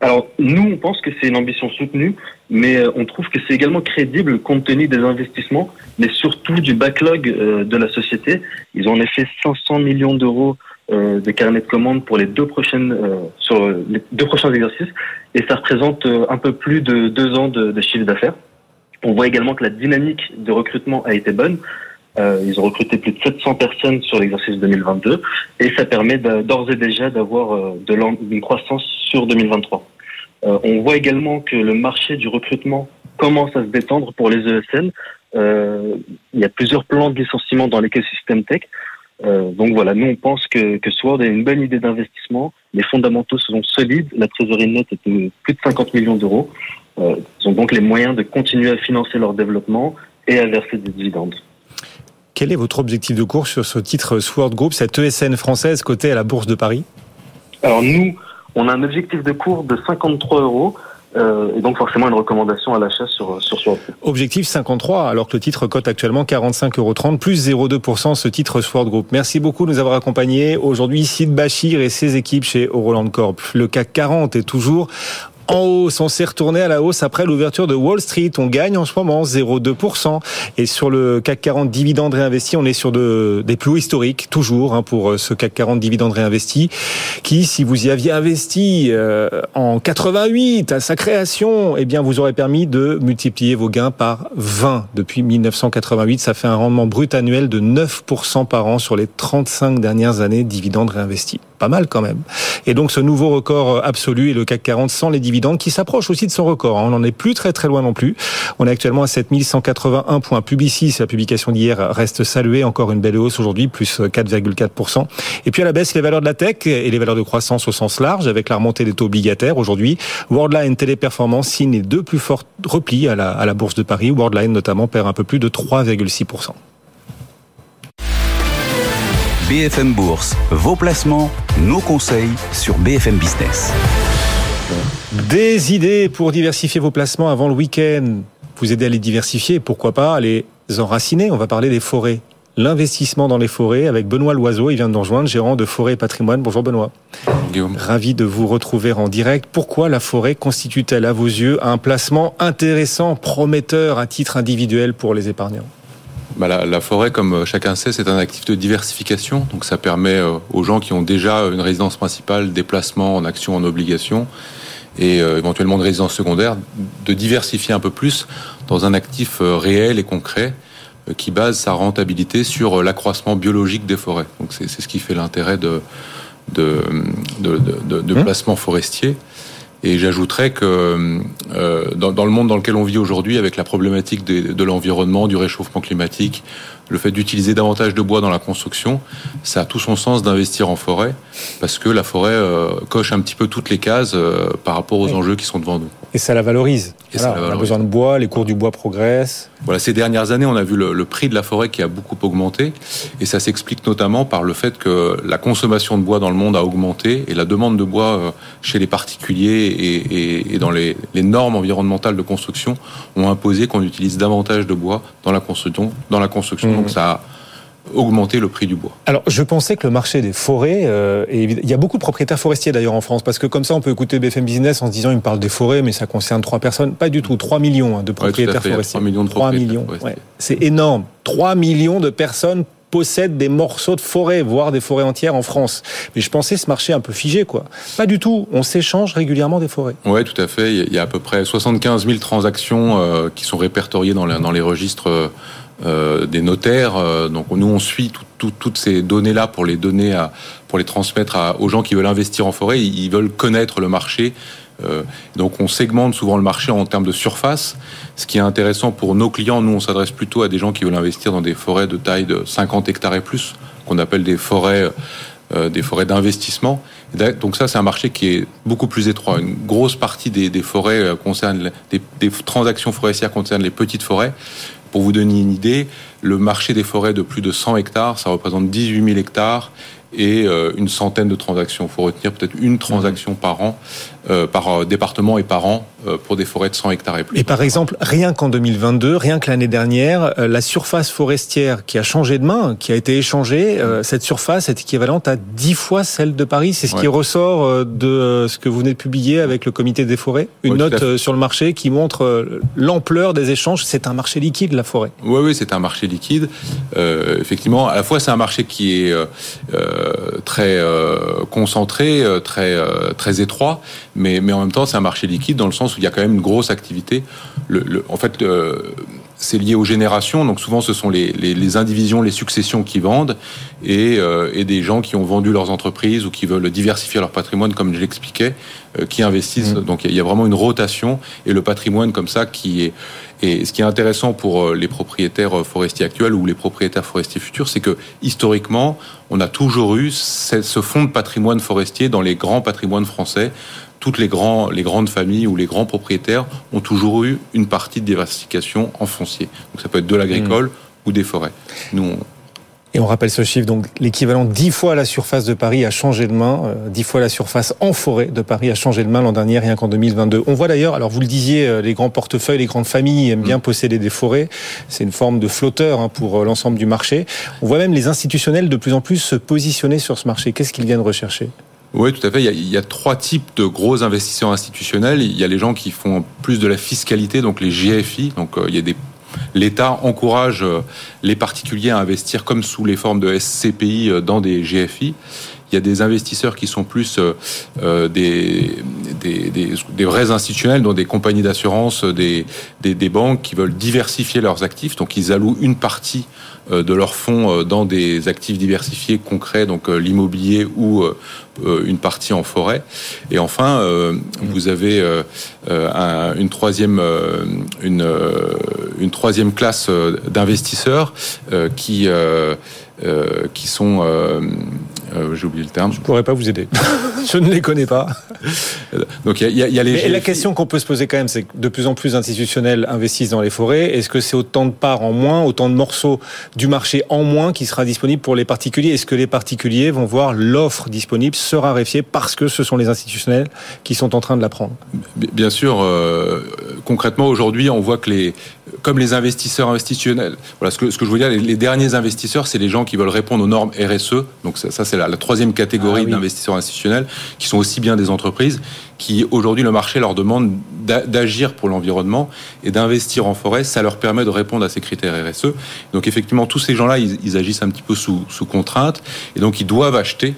Alors nous on pense que c'est une ambition soutenue, mais on trouve que c'est également crédible compte tenu des investissements, mais surtout du backlog de la société. Ils ont en effet 500 millions d'euros euh, des carnets de commandes pour les deux prochaines euh, sur les deux prochains exercices et ça représente euh, un peu plus de deux ans de, de chiffre d'affaires. On voit également que la dynamique de recrutement a été bonne. ils ont recruté plus de 700 personnes sur l'exercice 2022 et ça permet d'ores et déjà d'avoir de une croissance sur 2023. on voit également que le marché du recrutement commence à se détendre pour les ESN. il y a plusieurs plans de licenciement dans l'écosystème tech. Euh, donc voilà, nous on pense que, que Sword est une bonne idée d'investissement. Les fondamentaux sont solides. La trésorerie nette est de plus de 50 millions d'euros. Euh, ils ont donc les moyens de continuer à financer leur développement et à verser des dividendes.
Quel est votre objectif de cours sur ce titre Sword Group, cette ESN française cotée à la Bourse de Paris?
Alors nous, on a un objectif de cours de 53 euros. Euh, et donc forcément une recommandation à l'achat sur sur Sword.
Objectif 53, alors que le titre cote actuellement 45,30 euros, plus 0,2% ce titre Sword Group. Merci beaucoup de nous avoir accompagnés. Aujourd'hui, Sid Bachir et ses équipes chez Euroland Corp. Le CAC 40 est toujours en hausse. On s'est retourné à la hausse après l'ouverture de Wall Street. On gagne en ce moment 0,2%. Et sur le CAC 40 dividendes réinvestis, on est sur de, des plus hauts historiques, toujours, hein, pour euh, ce CAC 40 dividendes réinvestis, qui, si vous y aviez investi euh, en 88 à sa création, eh bien, vous aurait permis de multiplier vos gains par 20 depuis 1988. Ça fait un rendement brut annuel de 9% par an sur les 35 dernières années dividendes réinvestis pas mal quand même. Et donc ce nouveau record absolu est le CAC 40 sans les dividendes qui s'approche aussi de son record. Hein. On n'en est plus très très loin non plus. On est actuellement à 7181 points. Publicis, la publication d'hier reste saluée. Encore une belle hausse aujourd'hui, plus 4,4%. Et puis à la baisse, les valeurs de la tech et les valeurs de croissance au sens large avec la remontée des taux obligataires aujourd'hui. Worldline Téléperformance signe les deux plus forts replis à la, à la bourse de Paris. Worldline notamment perd un peu plus de 3,6%.
BFM Bourse, vos placements, nos conseils sur BFM Business.
Des idées pour diversifier vos placements avant le week-end. Vous aider à les diversifier, pourquoi pas à les enraciner. On va parler des forêts. L'investissement dans les forêts avec Benoît Loiseau. Il vient de nous rejoindre, gérant de Forêt et Patrimoine. Bonjour Benoît.
Guillaume.
Ravi de vous retrouver en direct. Pourquoi la forêt constitue-t-elle à vos yeux un placement intéressant, prometteur à titre individuel pour les épargnants?
Bah, la, la, forêt, comme chacun sait, c'est un actif de diversification. Donc ça permet euh, aux gens qui ont déjà une résidence principale, des placements en actions, en obligations, et euh, éventuellement de résidence secondaire, de diversifier un peu plus dans un actif euh, réel et concret qui base sa rentabilité sur l'accroissement biologique des forêts. Donc c'est ce qui fait l'intérêt de, de, de, de, de mmh. placements forestiers. Et j'ajouterais que euh, dans, dans, le monde dans lequel on vit aujourd'hui, avec la problématique de, de l'environnement, du réchauffement climatique, le fait d'utiliser davantage de bois dans la construction, ça a tout son sens d'investir en forêt, parce que la forêt euh, coche un petit peu toutes les cases euh, par rapport aux oui. enjeux qui sont devant nous.
Et ça la valorise. Et voilà, ça la valorise. On a besoin de bois, les cours du bois progressent.
Voilà, ces dernières années, on a vu le, le prix de la forêt qui a beaucoup augmenté, et ça s'explique notamment par le fait que la consommation de bois dans le monde a augmenté, et la demande de bois euh, chez les particuliers et, et, et dans les, les, normes environnementales de construction ont imposé qu'on utilise davantage de bois dans la construction. Dans la construction. Mmh. Donc ça a augmenter le prix du bois.
Alors, je pensais que le marché des forêts, euh, et il y a beaucoup de propriétaires forestiers d'ailleurs en France, parce que comme ça, on peut écouter BFM Business en se disant, il me parle des forêts, mais ça concerne trois personnes. Pas du tout, 3 millions hein, de propriétaires ouais, forestiers.
3 millions de
3 millions, ouais. C'est énorme. 3 millions de personnes possèdent des morceaux de forêt, voire des forêts entières en France. Mais je pensais ce marché un peu figé, quoi. Pas du tout. On s'échange régulièrement des forêts.
Oui, tout à fait. Il y a à peu près 75 000 transactions euh, qui sont répertoriées dans les, dans les registres euh, euh, des notaires. Euh, donc nous, on suit tout, tout, toutes ces données-là pour les donner à, pour les transmettre aux gens qui veulent investir en forêt. Ils, veulent connaître le marché. Euh, donc on segmente souvent le marché en termes de surface. Ce qui est intéressant pour nos clients, nous, on s'adresse plutôt à des gens qui veulent investir dans des forêts de taille de 50 hectares et plus, qu'on appelle des forêts des forêts d'investissement. Donc ça, c'est un marché qui est beaucoup plus étroit. Une grosse partie des, forêts concerne des transactions forestières concernent les petites forêts. Pour vous donner une idée, le marché des forêts de plus de 100 hectares, ça représente 18 000 hectares et euh, une centaine de transactions. Il faut retenir peut-être une transaction mmh. par an, euh, par euh, département et par an euh, pour des forêts de 100 hectares et plus.
Et par exemple, rien qu'en 2022, rien que l'année dernière, euh, la surface forestière qui a changé de main, qui a été échangée, cette surface est équivalente à 10 fois celle de Paris. C'est ce ouais. qui ressort de ce que vous venez de publier avec le comité des forêts. Une ouais, note sur le marché qui montre l'ampleur des échanges. C'est un marché liquide, la forêt.
Oui, oui, c'est un marché liquide. Effectivement, à la fois, c'est un marché qui est très concentré, très très étroit, mais mais en même temps c'est un marché liquide dans le sens où il y a quand même une grosse activité. Le, le, en fait, c'est lié aux générations, donc souvent ce sont les, les, les indivisions, les successions qui vendent, et, euh, et, des gens qui ont vendu leurs entreprises ou qui veulent diversifier leur patrimoine, comme je l'expliquais, euh, qui investissent. Mmh. Donc il y a vraiment une rotation, et le patrimoine comme ça qui est... Et ce qui est intéressant pour euh, les propriétaires forestiers actuels ou les propriétaires forestiers futurs, c'est que historiquement, on a toujours eu ce fonds de patrimoine forestier dans les grands patrimoines français toutes les, grands, les grandes familles ou les grands propriétaires ont toujours eu une partie de diversification en foncier. Donc ça peut être de l'agricole mmh. ou des forêts. Nous, on,
et on rappelle ce chiffre, donc l'équivalent 10 fois la surface de Paris a changé de main, euh, 10 fois la surface en forêt de Paris a changé de main l'an dernier, rien qu'en 2022. On voit d'ailleurs, alors vous le disiez, euh, les grands portefeuilles, les grandes familles aiment bien mmh. posséder des forêts. C'est une forme de flotteur hein, pour euh, l'ensemble du marché. On voit même les institutionnels de plus en plus se positionner sur ce marché. Qu'est-ce qu'ils viennent rechercher?
Oui, tout à fait. Il y, a, trois types de gros investisseurs institutionnels. Il y a les gens qui font plus de la fiscalité, donc les GFI. Donc il y a des L'État encourage les particuliers à investir comme sous les formes de SCPI dans des GFI. Il y a des investisseurs qui sont plus euh, des, des, des, des, vrais institutionnels, dont des compagnies d'assurance, des, banques qui veulent diversifier leurs actifs. Donc ils allouent une partie euh, de leurs fonds euh, dans des actifs diversifiés concrets, donc l'immobilier ou une partie en forêt. Et enfin, vous avez un, une troisième classe d'investisseurs qui sont euh, j'ai oublié le terme.
Je ne pourrais pas vous aider. je ne les connais pas.
Donc il y, y, a les.
Mais la question qu'on peut se poser quand même, c'est que de plus en plus d'institutionnels investissent dans les forêts. Est-ce que c'est autant de parts en moins, autant de morceaux du marché en moins qui sera disponible pour les particuliers? Est-ce que les particuliers vont voir l'offre disponible se raréfier parce que ce sont les institutionnels qui sont en train de la prendre?
Bien sûr. Euh, concrètement, aujourd'hui, on voit que les, comme les investisseurs institutionnels, voilà ce que, ce que je veux dire, les, les derniers investisseurs, c'est les gens qui veulent répondre aux normes RSE. Donc ça, ça c'est la, la, troisième catégorie ah, oui. d'investisseurs institutionnels, qui sont aussi bien des entreprises, qui aujourd'hui le marché leur demande d'agir pour l'environnement et d'investir en forêt. Ça leur permet de répondre à ces critères RSE. Donc effectivement, tous ces gens-là, ils, ils agissent un petit peu sous, sous contrainte, et donc ils doivent acheter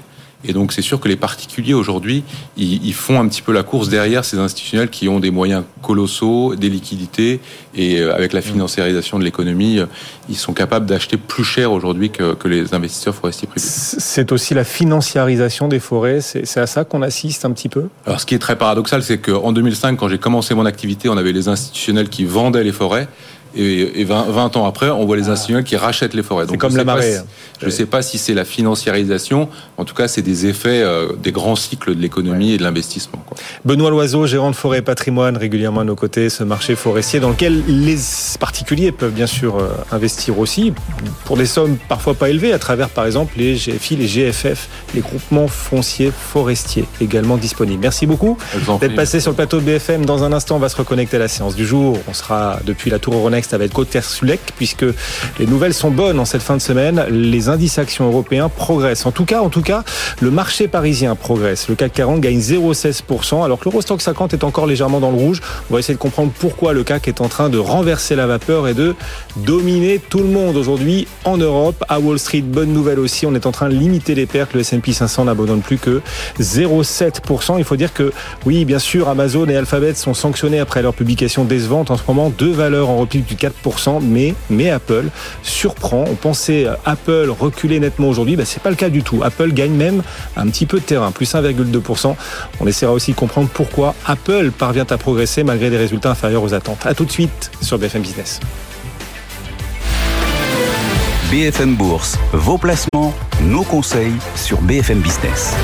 et donc c'est sûr que les particuliers aujourd'hui, ils, ils, font un petit peu la course derrière ces institutionnels qui ont des moyens colossaux, des liquidités, et euh, avec la financiarisation de l'économie, euh, ils sont capables d'acheter plus cher aujourd'hui que, que, les investisseurs forestiers privés.
C'est aussi la financiarisation des forêts, c'est à ça qu'on assiste un petit peu?
Alors ce qui est très paradoxal, c'est qu'en 2005, quand j'ai commencé mon activité, on avait les institutionnels qui vendaient les forêts et, et 20, 20, ans après, on voit les institutionnels qui rachètent les forêts.
C'est comme la marée.
Si, je ne sais pas si c'est la financiarisation. En tout cas, c'est des effets euh, des grands cycles de l'économie ouais. et de l'investissement.
Benoît Loiseau, gérant de forêt et patrimoine, régulièrement à nos côtés, ce marché forestier dans lequel les particuliers peuvent bien sûr euh, investir aussi pour des sommes parfois pas élevées à travers par exemple les GFI, les GFF, les groupements fonciers forestiers également disponibles. Merci beaucoup d'être passé sur le plateau de BFM. Dans un instant, on va se reconnecter à la séance du jour. On sera depuis la Tour Euronext avec Côte-Sulec puisque les nouvelles sont bonnes en cette fin de semaine. Les indices actions européens progressent. En tout cas, en tout cas, le marché parisien progresse. Le CAC 40 gagne 0,16% alors que l'Eurostock 50 est encore légèrement dans le rouge. On va essayer de comprendre pourquoi le CAC est en train de renverser la vapeur et de dominer tout le monde aujourd'hui en Europe. À Wall Street, bonne nouvelle aussi, on est en train de limiter les pertes. Le S&P 500 n'abandonne plus que 0,7%. Il faut dire que oui, bien sûr, Amazon et Alphabet sont sanctionnés après leur publication décevante. En ce moment, deux valeurs en repli du 4%, mais, mais Apple surprend. On pensait Apple reculer nettement aujourd'hui, ben, c'est pas le cas du tout. Apple gagne même un petit peu de terrain, plus 1,2%. On essaiera aussi de comprendre pourquoi Apple parvient à progresser malgré des résultats inférieurs aux attentes. A tout de suite sur BFM Business.
BFM Bourse, vos placements, nos conseils sur BFM Business.